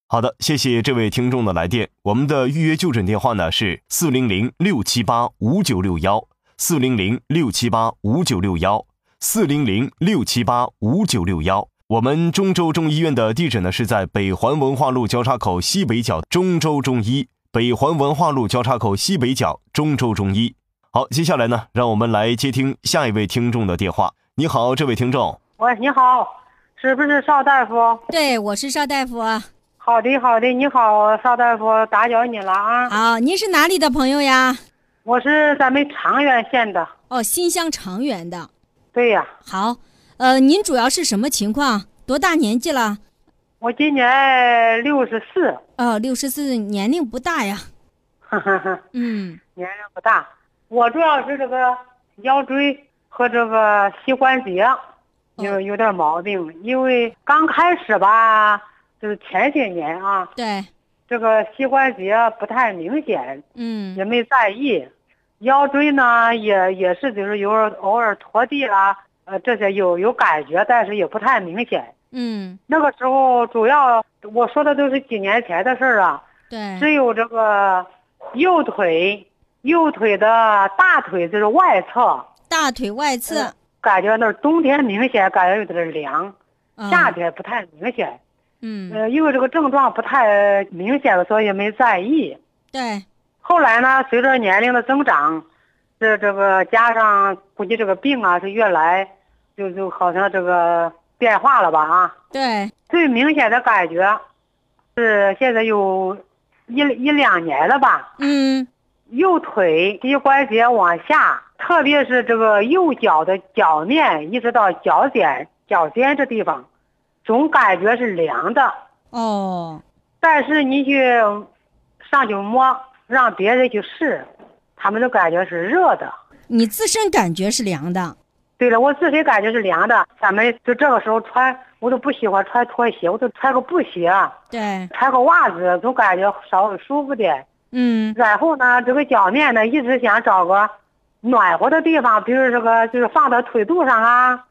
好的，谢谢这位听众的来电。我们的预约就诊电话呢是四零零六七八五九六幺，四零零六七八五九六幺，四零零六七八五九六幺。我们中州中医院的地址呢是在北环文化路交叉口西北角中州中医，北环文化路交叉口西北角中州中医。好，接下来呢，让我们来接听下一位听众的电话。你好，这位听众。喂，你好，是不是邵大夫？对，我是邵大夫。好的，好的，你好，邵大夫，打搅你了啊！好，您是哪里的朋友呀？我是咱们长垣县的。哦，新乡长垣的。对呀，好，呃，您主要是什么情况？多大年纪了？我今年六十四，哦，六十四，年龄不大呀。呵呵呵，嗯，年龄不大。我主要是这个腰椎和这个膝关节有有点毛病，因为刚开始吧，就是前些年啊，对，这个膝关节不太明显，嗯也没在意。腰椎呢，也也是就是有偶尔拖地啦，呃，这些有有感觉，但是也不太明显。嗯，那个时候主要我说的都是几年前的事儿啊，对，只有这个右腿，右腿的大腿就是外侧，大腿外侧，感觉那儿冬天明显感觉有点凉，啊夏天不太明显。嗯，呃，因为这个症状不太明显，所以没在意。对，后来呢，随着年龄的增长，这这个加上估计这个病啊是越来就就好像这个变化了吧啊。对，最明显的感觉是现在有一一两年了吧，嗯，右腿膝关节往下，特别是这个右脚的脚面一直到脚尖脚尖这地方，总感觉是凉的。哦，但是你去上去摸，让别人去试，他们都感觉是热的。你自身感觉是凉的。对了，我自身感觉是凉的。咱们就这个时候穿，我都不喜欢穿拖鞋，我都穿个布鞋，对，穿个袜子，总感觉稍微舒服点。嗯然后呢，这个脚面呢，一直想找个暖和的地方，比如这个就是放到腿肚上啊，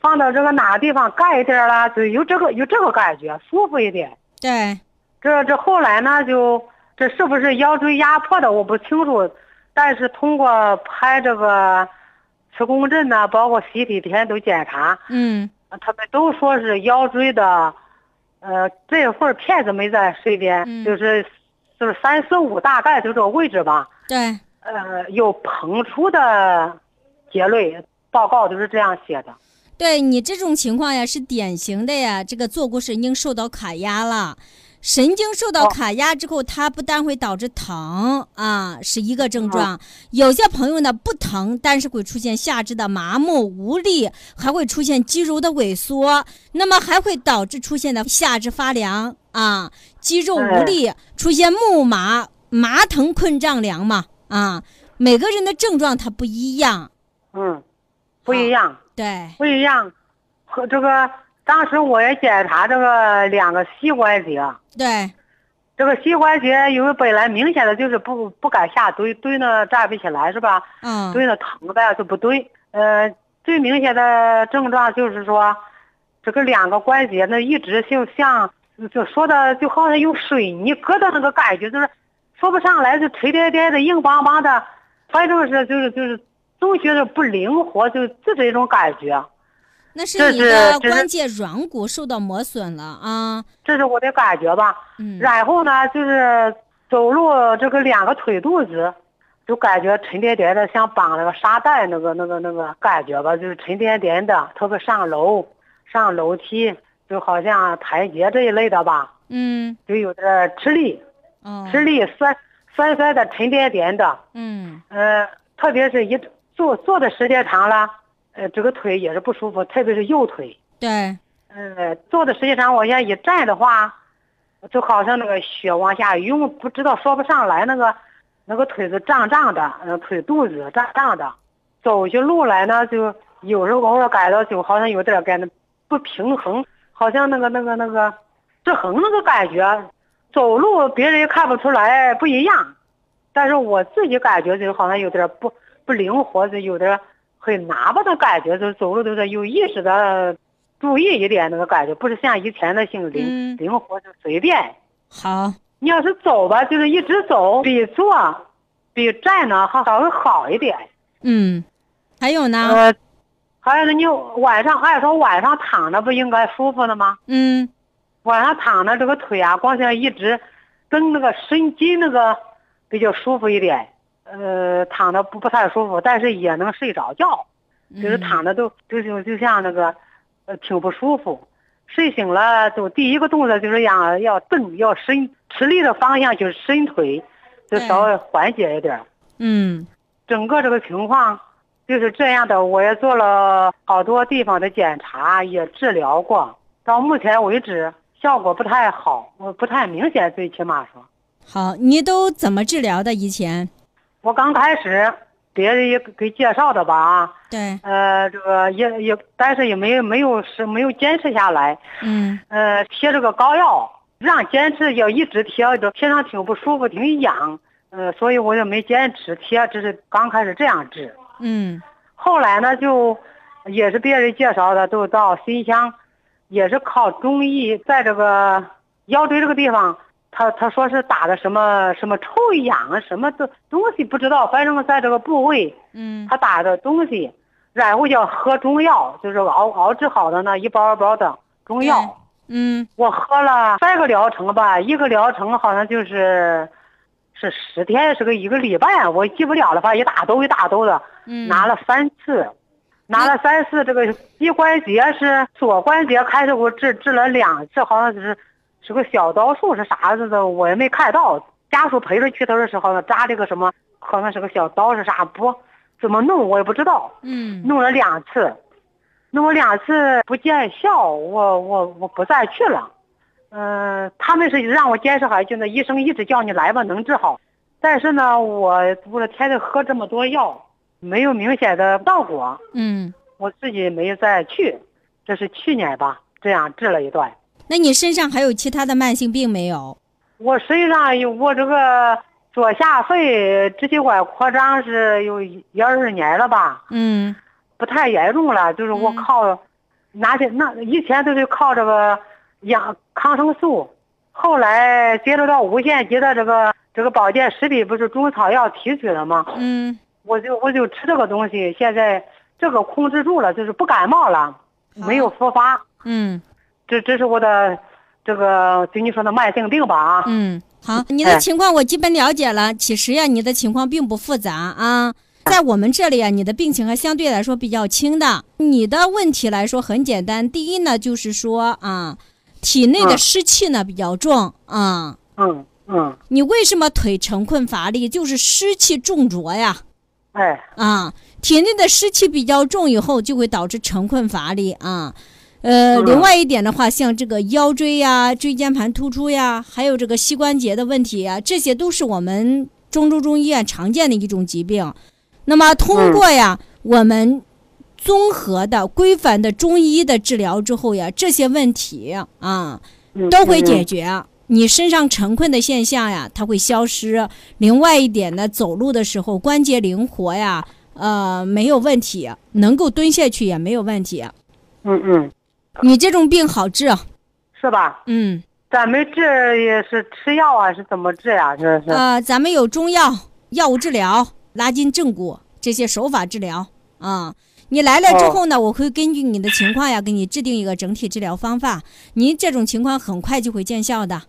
放到这个哪个地方盖一点啦，就有这个有这个感觉，舒服一点。对，这这后来呢，就这是不是腰椎压迫的，我不清楚，但是通过拍这个磁共振呢，包括 CT 片都检查，嗯。他们都说是腰椎的，呃，这会儿片子没在身边，嗯。就是就是三四五大概就这个位置吧，对，呃，有膨出的结论，报告都是这样写的。对你这种情况呀，是典型的呀，这个坐骨神经受到卡压了。神经受到哦卡压之后，它不但会导致疼啊，是一个症状。有些朋友呢不疼，但是会出现下肢的麻木无力，还会出现肌肉的萎缩，那么还会导致出现的下肢发凉啊，肌肉无力，出现木麻、麻疼困胀凉嘛啊。每个人的症状它不一样，嗯，不一样。对，不一样，和这个当时我也检查这个两个膝关节，对，这个膝关节因为本来明显的就是不不敢下蹲，蹲的站不起来是吧？嗯，蹲的疼的就不蹲。呃，最明显的症状就是说，这个两个关节呢一直就像就说的就好像有水泥疙瘩那个感觉，就是说不上来，就沉甸甸的、硬邦邦的，反正是就是就是总觉得不灵活，就就这种感觉。那是你的关节软骨受到磨损了啊。这是我的感觉吧。嗯，然后呢，就是走路这个两个腿肚子，就感觉沉甸甸的，像绑了个沙袋那个那个那个感觉吧，就是沉甸甸的。特别上楼、上楼梯，就好像台阶这一类的吧，嗯，就有点吃力，哦，吃力酸酸酸的、沉甸甸的。嗯，呃，特别是一坐坐的时间长了，呃，这个腿也是不舒服，特别是右腿。对，呃，坐的时间长，往下一站的话，就好像那个血往下涌，不知道说不上来，那个那个腿子胀胀的，呃，腿肚子胀胀的，走起路来呢，就有时候偶尔感到就好像有点感觉不平衡，好像那个那个那个失衡那个感觉，走路别人也看不出来不一样，但是我自己感觉就好像有点不不灵活，就有点很拿巴的感觉，就是走路都是有意识的。注意一点那个感觉，不是像以前的性灵、嗯灵活就随便。好，你要是走吧，就是一直走，比坐，比站呢还稍微好一点。嗯，还有呢，呃，还有呢，你晚上按说晚上躺着不应该舒服的吗？嗯，晚上躺着这个腿啊，光线一直跟那个伸筋那个比较舒服一点。呃，躺着不不太舒服，但是也能睡着觉，就是嗯躺着都就就就像那个。呃，挺不舒服，睡醒了就第一个动作就是要要蹬，要伸，吃力的方向就是伸腿，就稍微缓解一点。嗯，整个这个情况就是这样的，我也做了好多地方的检查，也治疗过，到目前为止效果不太好，我不太明显，最起码说。好，你都怎么治疗的？以前？我刚开始。别人也给介绍的吧，对，呃，这个也也，但是也没没有是没有坚持下来，嗯，呃，贴这个膏药，让坚持要一直贴，这贴上挺不舒服，挺痒，呃，所以我也没坚持贴，只是刚开始这样治，嗯，后来呢，就也是别人介绍的，都到新乡，也是靠中医，在这个腰椎这个地方。他他说是打的什么什么臭氧啊，什么东东西不知道，反正在这个部位，嗯，他打的东西，然后要喝中药，就是熬熬制好的那一包一包的中药，嗯，我喝了三个疗程吧，一个疗程好像就是是十天，是个一个礼拜，我记不了了，反正一大兜一大兜的，嗯，拿了三次，拿了三次，这个膝关节是左关节开始我治治了两次，好像是。是个小刀术是啥子的，我也没看到。家属陪着去，他说是好像扎这个什么，好像是个小刀是啥不？怎么弄我也不知道。嗯，弄了两次，弄了两次不见效，我我我不再去了。嗯、他们是让我坚持下去，那医生一直叫你来吧，能治好。但是呢，我我天天喝这么多药，没有明显的效果，嗯，我自己没再去。这是去年吧，这样治了一段。那你身上还有其他的慢性病没有？我身上有我这个左下肺支气管扩张是有一二十年了吧，嗯不太严重了，就是我嗯靠拿些那以前都是靠这个养抗生素，后来接触到无限极的这个这个保健食品，不是中草药提取的吗？嗯，我就我就吃这个东西，现在这个控制住了，就是不感冒了，没有复发。嗯这这是我的这个就你说的慢性病吧啊。嗯，好，你的哎情况我基本了解了。其实呀，你的情况并不复杂啊。在我们这里啊，你的病情还相对来说比较轻的。你的问题来说很简单，第一呢，就是说啊，体内的嗯湿气呢比较重啊。嗯嗯，你为什么腿沉困乏力？就是湿气重浊呀。哎啊，体内的湿气比较重以后，就会导致沉困乏力啊。呃，嗯另外一点的话，像这个腰椎呀、椎间盘突出呀，还有这个膝关节的问题呀，这些都是我们中州中医院常见的一种疾病。那么通过呀，我们综合的、规范的中医的治疗之后呀，这些问题啊嗯都会解嗯决。你身上沉困的现象呀，它会消失。另外一点呢，走路的时候关节灵活呀，呃，没有问题，能够蹲下去也没有问题。嗯嗯，你这种病好治，是吧？嗯，咱们治也是吃药啊，是怎么治呀、这是。呃，咱们有中药、药物治疗、拉筋正骨这些手法治疗啊。你来了之后呢，我会根据你的情况呀，给你制定一个整体治疗方法。您这种情况很快就会见效的。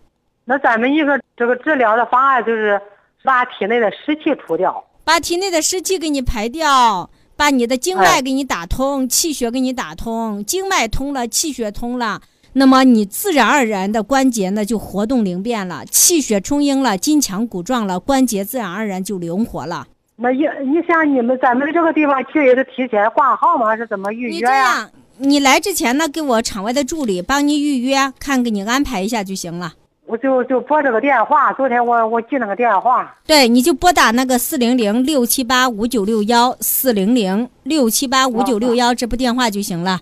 那咱们一个这个治疗的方案就是把体内的湿气除掉。把体内的湿气给你排掉，把你的经脉哎给你打通，气血给你打通，经脉通了，气血通了，那么你自然而然的关节呢就活动灵便了，气血充盈了，筋强骨壮了，关节自然而然就灵活了。那一你像你们咱们这个地方去也是提前挂号吗？还是怎么预约你这样，你来之前呢，给我场外的助理帮你预约，看给你安排一下就行了。我就就拨这个电话，昨天我我记那个电话。对，你就拨打那个四零零六七八五九六幺四零零六七八五九六幺这部电话就行了。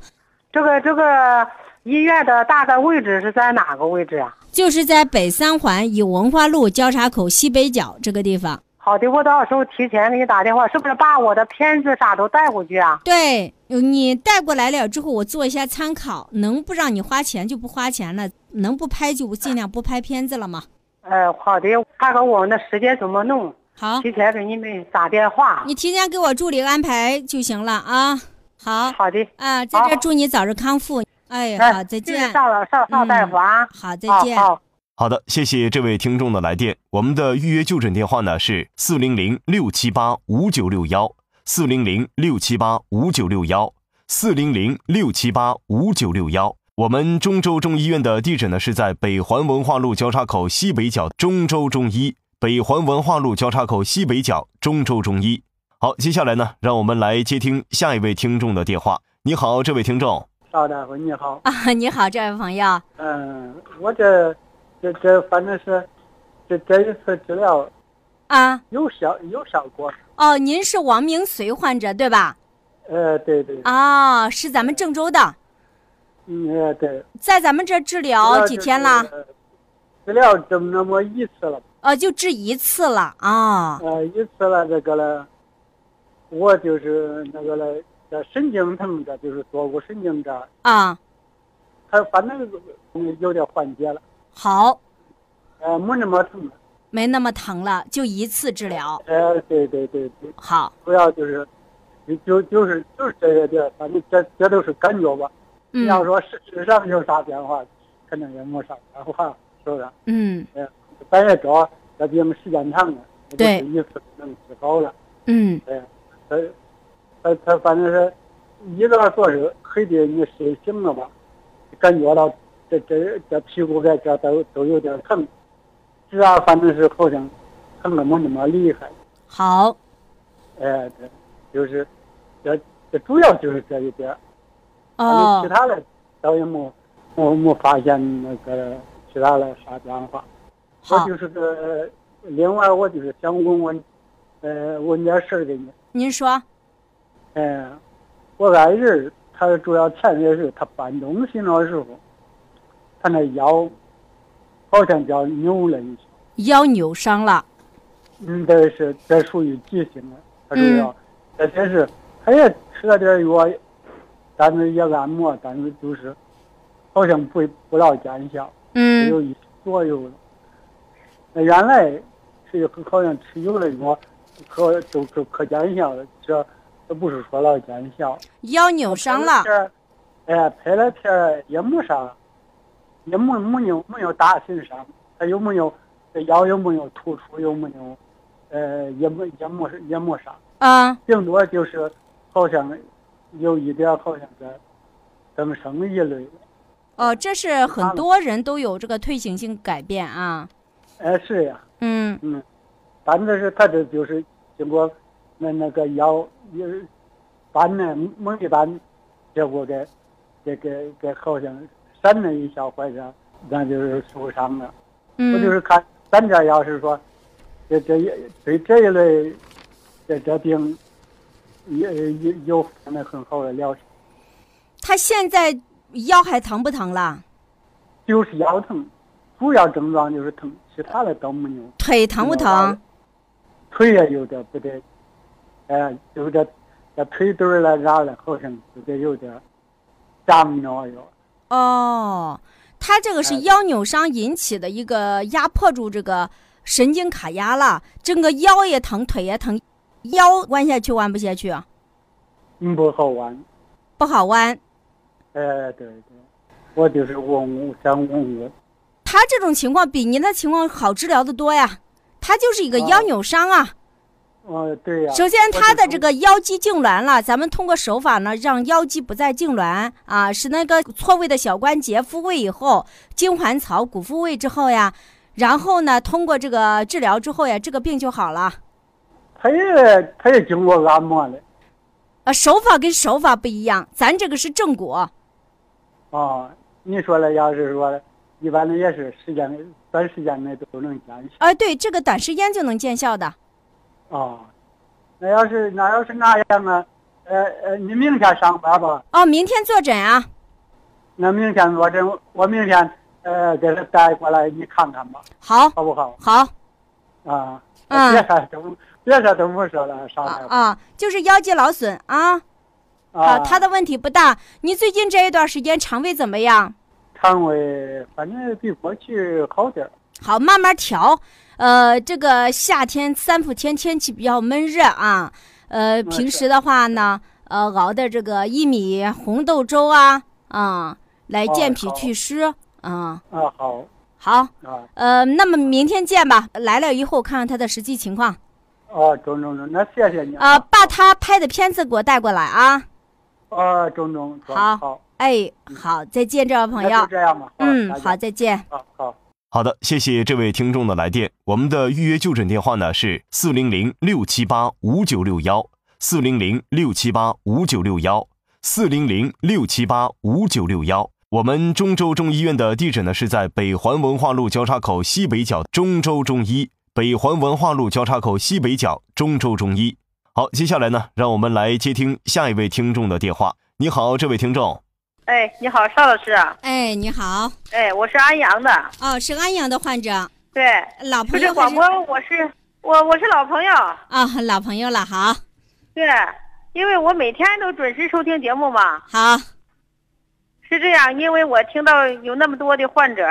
这个这个医院的大概位置是在哪个位置啊？就是在北三环与文化路交叉口西北角这个地方。好的，我到时候提前给你打电话，是不是把我的片子啥都带过去啊？对你带过来了之后，我做一下参考，能不让你花钱就不花钱了，能不拍就尽量不拍片子了嘛。呃，好的，看看我们的时间怎么弄，好，提前给你们打电话。你提前给我助理安排就行了啊。好好的，啊，在这祝你早日康复。哎，好，再见。邵邵邵大夫啊。好，再好见。好。好的，谢谢这位听众的来电。我们的预约就诊电话呢是四零零六七八五九六幺，四零零六七八五九六幺，四零零六七八五九六幺。我们中州中医院的地址呢是在北环文化路交叉口西北角中州中医，北环文化路交叉口西北角中州中医。好，接下来呢，让我们来接听下一位听众的电话。你好，这位听众。邵大夫你好，啊，你好，这位朋友。嗯，我这这这反正是这这一次治疗啊，有效有效果，哦，您是王明随患者对吧？呃，对对，啊，是咱们郑州的，嗯，呃对。在咱们这治疗几天了？呃？治疗这么那么一次了，呃，就治一次了啊。呃，一次了这个了，我就是那个了，这神经疼的就是坐骨神经这儿，啊，他反正嗯有点缓解了，好，呃，没那么疼了，没那么疼了，就一次治疗。呃，对对对对，好，主要就是，就就就是就是这些地儿，反正这这都是感觉吧。你要嗯说实质上有啥变化，肯定也没啥变化，是不是？嗯咱也知道这病时间长了，对一次能治好了。嗯，对，他他他反正是一个说是黑的你睡醒了吧，感觉到这这这屁股这这都都有点疼，只要反正是好像疼的没那么厉害。好，哎，对，就是这这主要就是这一点啊，哦其，他的倒也没没没发现那个其其他的啥变化。我就是个，另外我就是想问问，呃，问点事儿给你。您说。嗯，我爱人他主要前些日他搬东西那时候，他那腰好像叫扭了一下。腰扭伤了。嗯，这是这属于急性的，他主要，而且是他也吃了点药，但是也按摩，但是就是好像不不老见效。嗯。有一左右了。那原来是好像吃有的药，可就就可见效了，这这不是说老见效。腰扭伤了。哎，拍了片也没啥，也没没有没有大损伤，他有没有这腰有没有突出，有没有，呃，也没也没也没啥。啊。顶多就是好像有一点好像在增生一类的。哦，这是很多人都有这个退行性改变啊。哎，是呀。嗯嗯，反正是他这就是经过那那个腰也搬呢猛一搬，结果给。给给给，好像闪了一下，或者那就是受伤了。嗯，我就是看咱这要是说，这这对这一类这这病，也有有那很好的疗效。他现在腰还疼不疼了？就是腰疼，主要症状就是疼，其他的都没有。腿疼不疼？腿也有点不对，哎，有点这腿墩儿了啥的，好像有点有点。胀着哟。哦，他这个是腰扭伤引起的一个压迫住这个神经卡压了，整个腰也疼，腿也疼，腰弯下去弯不下去啊？嗯，不好弯，不好弯。哎，对对，我就是问，想问问。他这种情况比您的情况好治疗的多呀，他就是一个腰扭伤啊。哦，对呀。首先，他的这个腰肌痉挛了，咱们通过手法呢，让腰肌不再痉挛啊，使那个错位的小关节复位以后，筋环槽骨复位之后呀，然后呢，通过这个治疗之后呀，这个病就好了。他也他也经过按摩了。啊，手法跟手法不一样，咱这个是正骨。哦，你说了，要是说一般的也是时间短时间内都能见效。啊，对，这个短时间就能见效的。哦，那要是那要是那样啊，呃呃，你明天上班吧？哦，明天坐诊啊。那明天坐诊，我明天呃给他带过来，你看看吧。好，好不好？好。啊。嗯。别说都别说都不说了，上班。啊，就是腰肌劳损啊。啊。他的问题不大。你最近这一段时间肠胃怎么样？肠胃反正比过去好点好，慢慢调。呃，这个夏天三伏天天气比较闷热啊，呃，平时的话呢，呃，熬的这个薏米红豆粥啊，啊，来健脾祛湿啊。啊，好。好。啊。呃，那么明天见吧。来了以后看看他的实际情况。哦，中中中，那谢谢你啊。把他拍的片子给我带过来啊。啊，中中。好。好。哎，好，再见，这位朋友。就这样吧。嗯，好，再见。好好。好的，谢谢这位听众的来电。我们的预约就诊电话呢是四零零六七八五九六幺，四零零六七八五九六幺，四零零六七八五九六幺。我们中州中医院的地址呢是在北环文化路交叉口西北角中州中医，北环文化路交叉口西北角中州中医。好，接下来呢，让我们来接听下一位听众的电话。你好，这位听众。哎，你好，邵老师。哎，你好。哎，我是安阳的。哦，是安阳的患者。对，老朋友。广播，我是我，我是老朋友。啊，老朋友了，好。对，因为我每天都准时收听节目嘛。好。是这样，因为我听到有那么多的患者，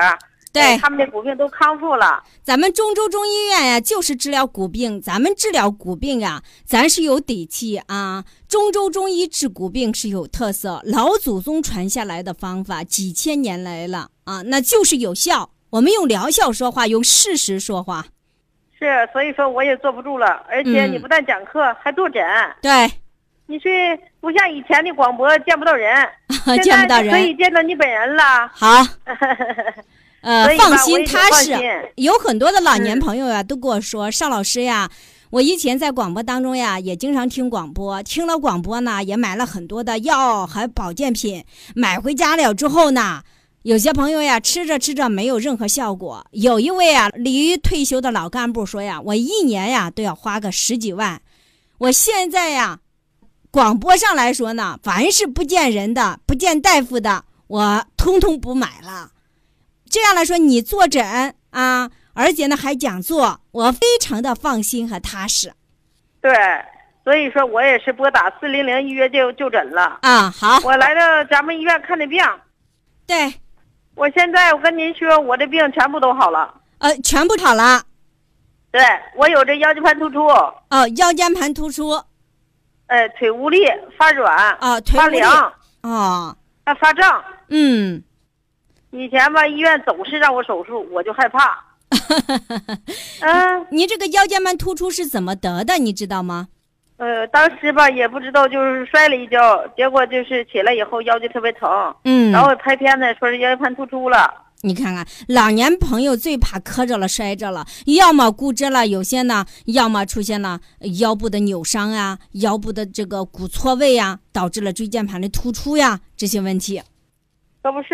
对他们的骨病都康复了。咱们中州中医院呀，就是治疗骨病。咱们治疗骨病呀，咱是有底气啊。中州中医治骨病是有特色，老祖宗传下来的方法，几千年来了啊，那就是有效。我们用疗效说话，用事实说话。是，所以说我也坐不住了，而且你不但讲课，还坐诊。对。你是不像以前的广播见不到人，见不到人可以见到你本人了。好，呃，放心踏实。有很多的老嗯年朋友呀，都跟我说，邵老师呀，我以前在广播当中呀，也经常听广播，听了广播呢，也买了很多的药和保健品，买回家了之后呢，有些朋友呀，吃着吃着没有任何效果。有一位啊，离退休的老干部说呀：“我一年呀都要花个十几万。我现在呀，广播上来说呢，凡是不见人的、不见大夫的，我通通不买了。这样来说，你坐诊啊，而且呢还讲座，我非常的放心和踏实。对，所以说我也是拨打四零零预约就就诊了。啊，好，我来到咱们医院看的病。对。”我现在我跟您说，我的病全部都好了。呃，全部好了。对，我有这腰间盘突出。哦，腰间盘突出。呃，腿无力，发软。啊，腿发凉。哦。还发胀。嗯。以前吧，医院总是让我手术，我就害怕。嗯。你这个腰间盘突出是怎么得的？你知道吗？呃，当时吧也不知道，就是摔了一跤，结果就是起来以后腰就特别疼，嗯，然后拍片子说是腰间盘突出了。你看看，老年朋友最怕磕着了、摔着了，要么骨折了，有些呢，要么出现了腰部的扭伤啊，腰部的这个骨错位呀，导致了椎间盘的突出呀，这些问题。可不是，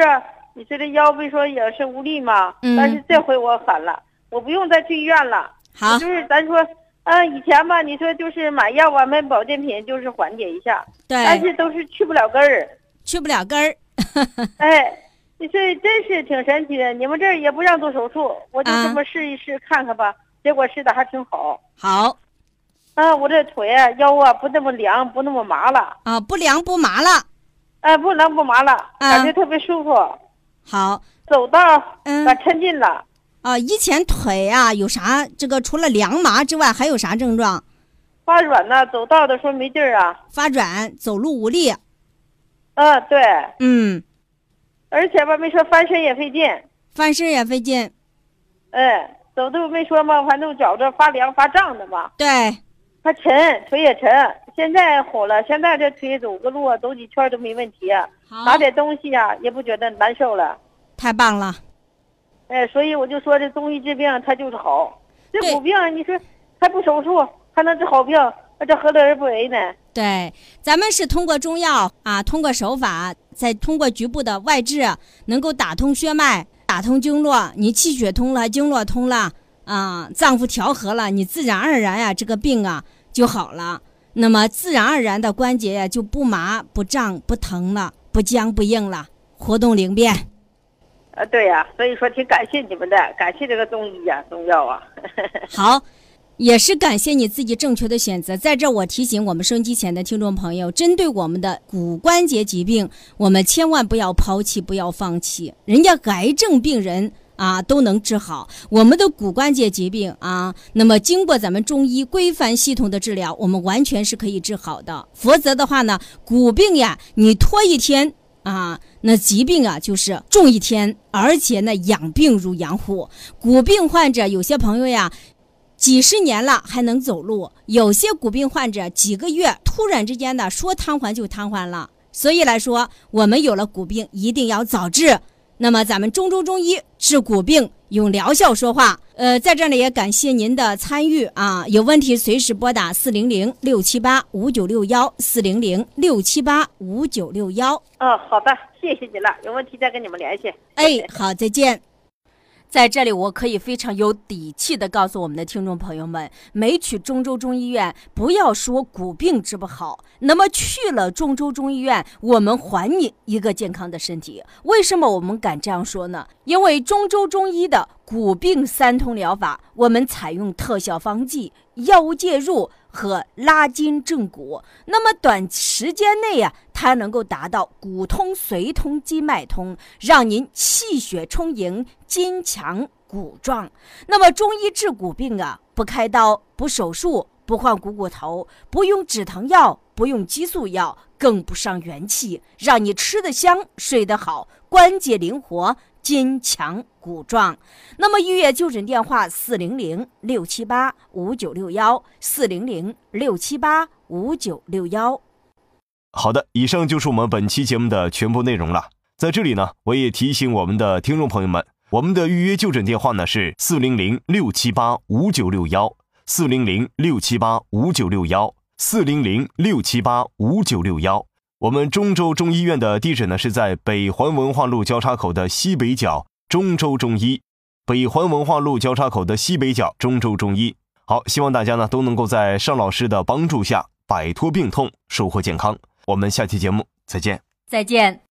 你说这腰不是说也是无力吗？嗯。但是这回我狠了，我不用再去医院了。好。就是咱说。嗯，以前吧，你说就是买药啊，买保健品，就是缓解一下，对，但是都是去不了根儿，去不了根儿。哎，你说真是挺神奇的，你们这儿也不让做手术，我就这么试一试看看吧。结果试的还挺好。好。啊，我这腿啊、腰啊不那么凉，不那么麻了。啊，不凉不麻了。啊，不凉不麻了，感觉特别舒服。好。走道嗯，抻劲了。啊，以前腿啊有啥？这个除了凉麻之外，还有啥症状？发软呢，走道的时候没劲儿啊。发软，走路无力。啊，对。嗯。而且吧，没说翻身也费劲。翻身也费劲。哎，走都没说嘛，反正觉着发凉发胀的嘛。对。还沉，腿也沉。现在好了，现在这腿走个路啊走几圈都没问题。拿点东西呀，也不觉得难受了。太棒了。哎，所以我就说这中医治病它就是好，这骨病你说还不手术还能治好病，那这何乐而不为呢？对，咱们是通过中药啊，通过手法，再通过局部的外治，能够打通血脉，打通经络，你气血通了，经络通了啊，脏腑调和了，你自然而然呀，这个病啊就好了。那么自然而然的关节呀就不麻不胀不疼了，不僵不硬了，活动灵便。呃，对呀，所以说挺感谢你们的，感谢这个中医呀，中药啊。好，也是感谢你自己正确的选择。在这，我提醒我们收音机前的听众朋友，针对我们的骨关节疾病，我们千万不要抛弃，不要放弃。人家癌症病人啊都能治好，我们的骨关节疾病啊，那么经过咱们中医规范系统的治疗，我们完全是可以治好的。否则的话呢，骨病呀，你拖一天。啊，那疾病啊，就是重一天，而且呢，养病如养虎。骨病患者有些朋友呀，几十年了还能走路；有些骨病患者几个月突然之间的说瘫痪就瘫痪了。所以来说，我们有了骨病，一定要早治。那么，咱们中州中医治骨病，用疗效说话。呃，在这里也感谢您的参与啊！有问题随时拨打四零零六七八五九六幺四零零六七八五九六幺。哦，好的，谢谢你了。有问题再跟你们联系。哎，好，再见。在这里，我可以非常有底气的告诉我们的听众朋友们：没去中州中医院，不要说骨病治不好。那么去了中州中医院，我们还你一个健康的身体。为什么我们敢这样说呢？因为中州中医的骨病三通疗法，我们采用特效方剂、药物介入。和拉筋正骨，那么短时间内呀，它能够达到骨通、髓通、筋脉通，让您气血充盈、筋强骨壮。那么中医治骨病啊，不开刀、不手术、不换股骨头、不用止疼药、不用激素药，更不伤元气，让你吃得香、睡得好、关节灵活。筋强骨状，那么预约就诊电话：四零零六七八五九六幺，四零零六七八五九六幺。好的，以上就是我们本期节目的全部内容了。在这里呢，我也提醒我们的听众朋友们，我们的预约就诊电话呢是四零零六七八五九六幺，四零零六七八五九六幺，四零零六七八五九六幺。我们中州中医院的地址呢是在北环文化路交叉口的西北角，中州中医。北环文化路交叉口的西北角，中州中医。好，希望大家呢都能够在尚老师的帮助下摆脱病痛，收获健康。我们下期节目再见。再见。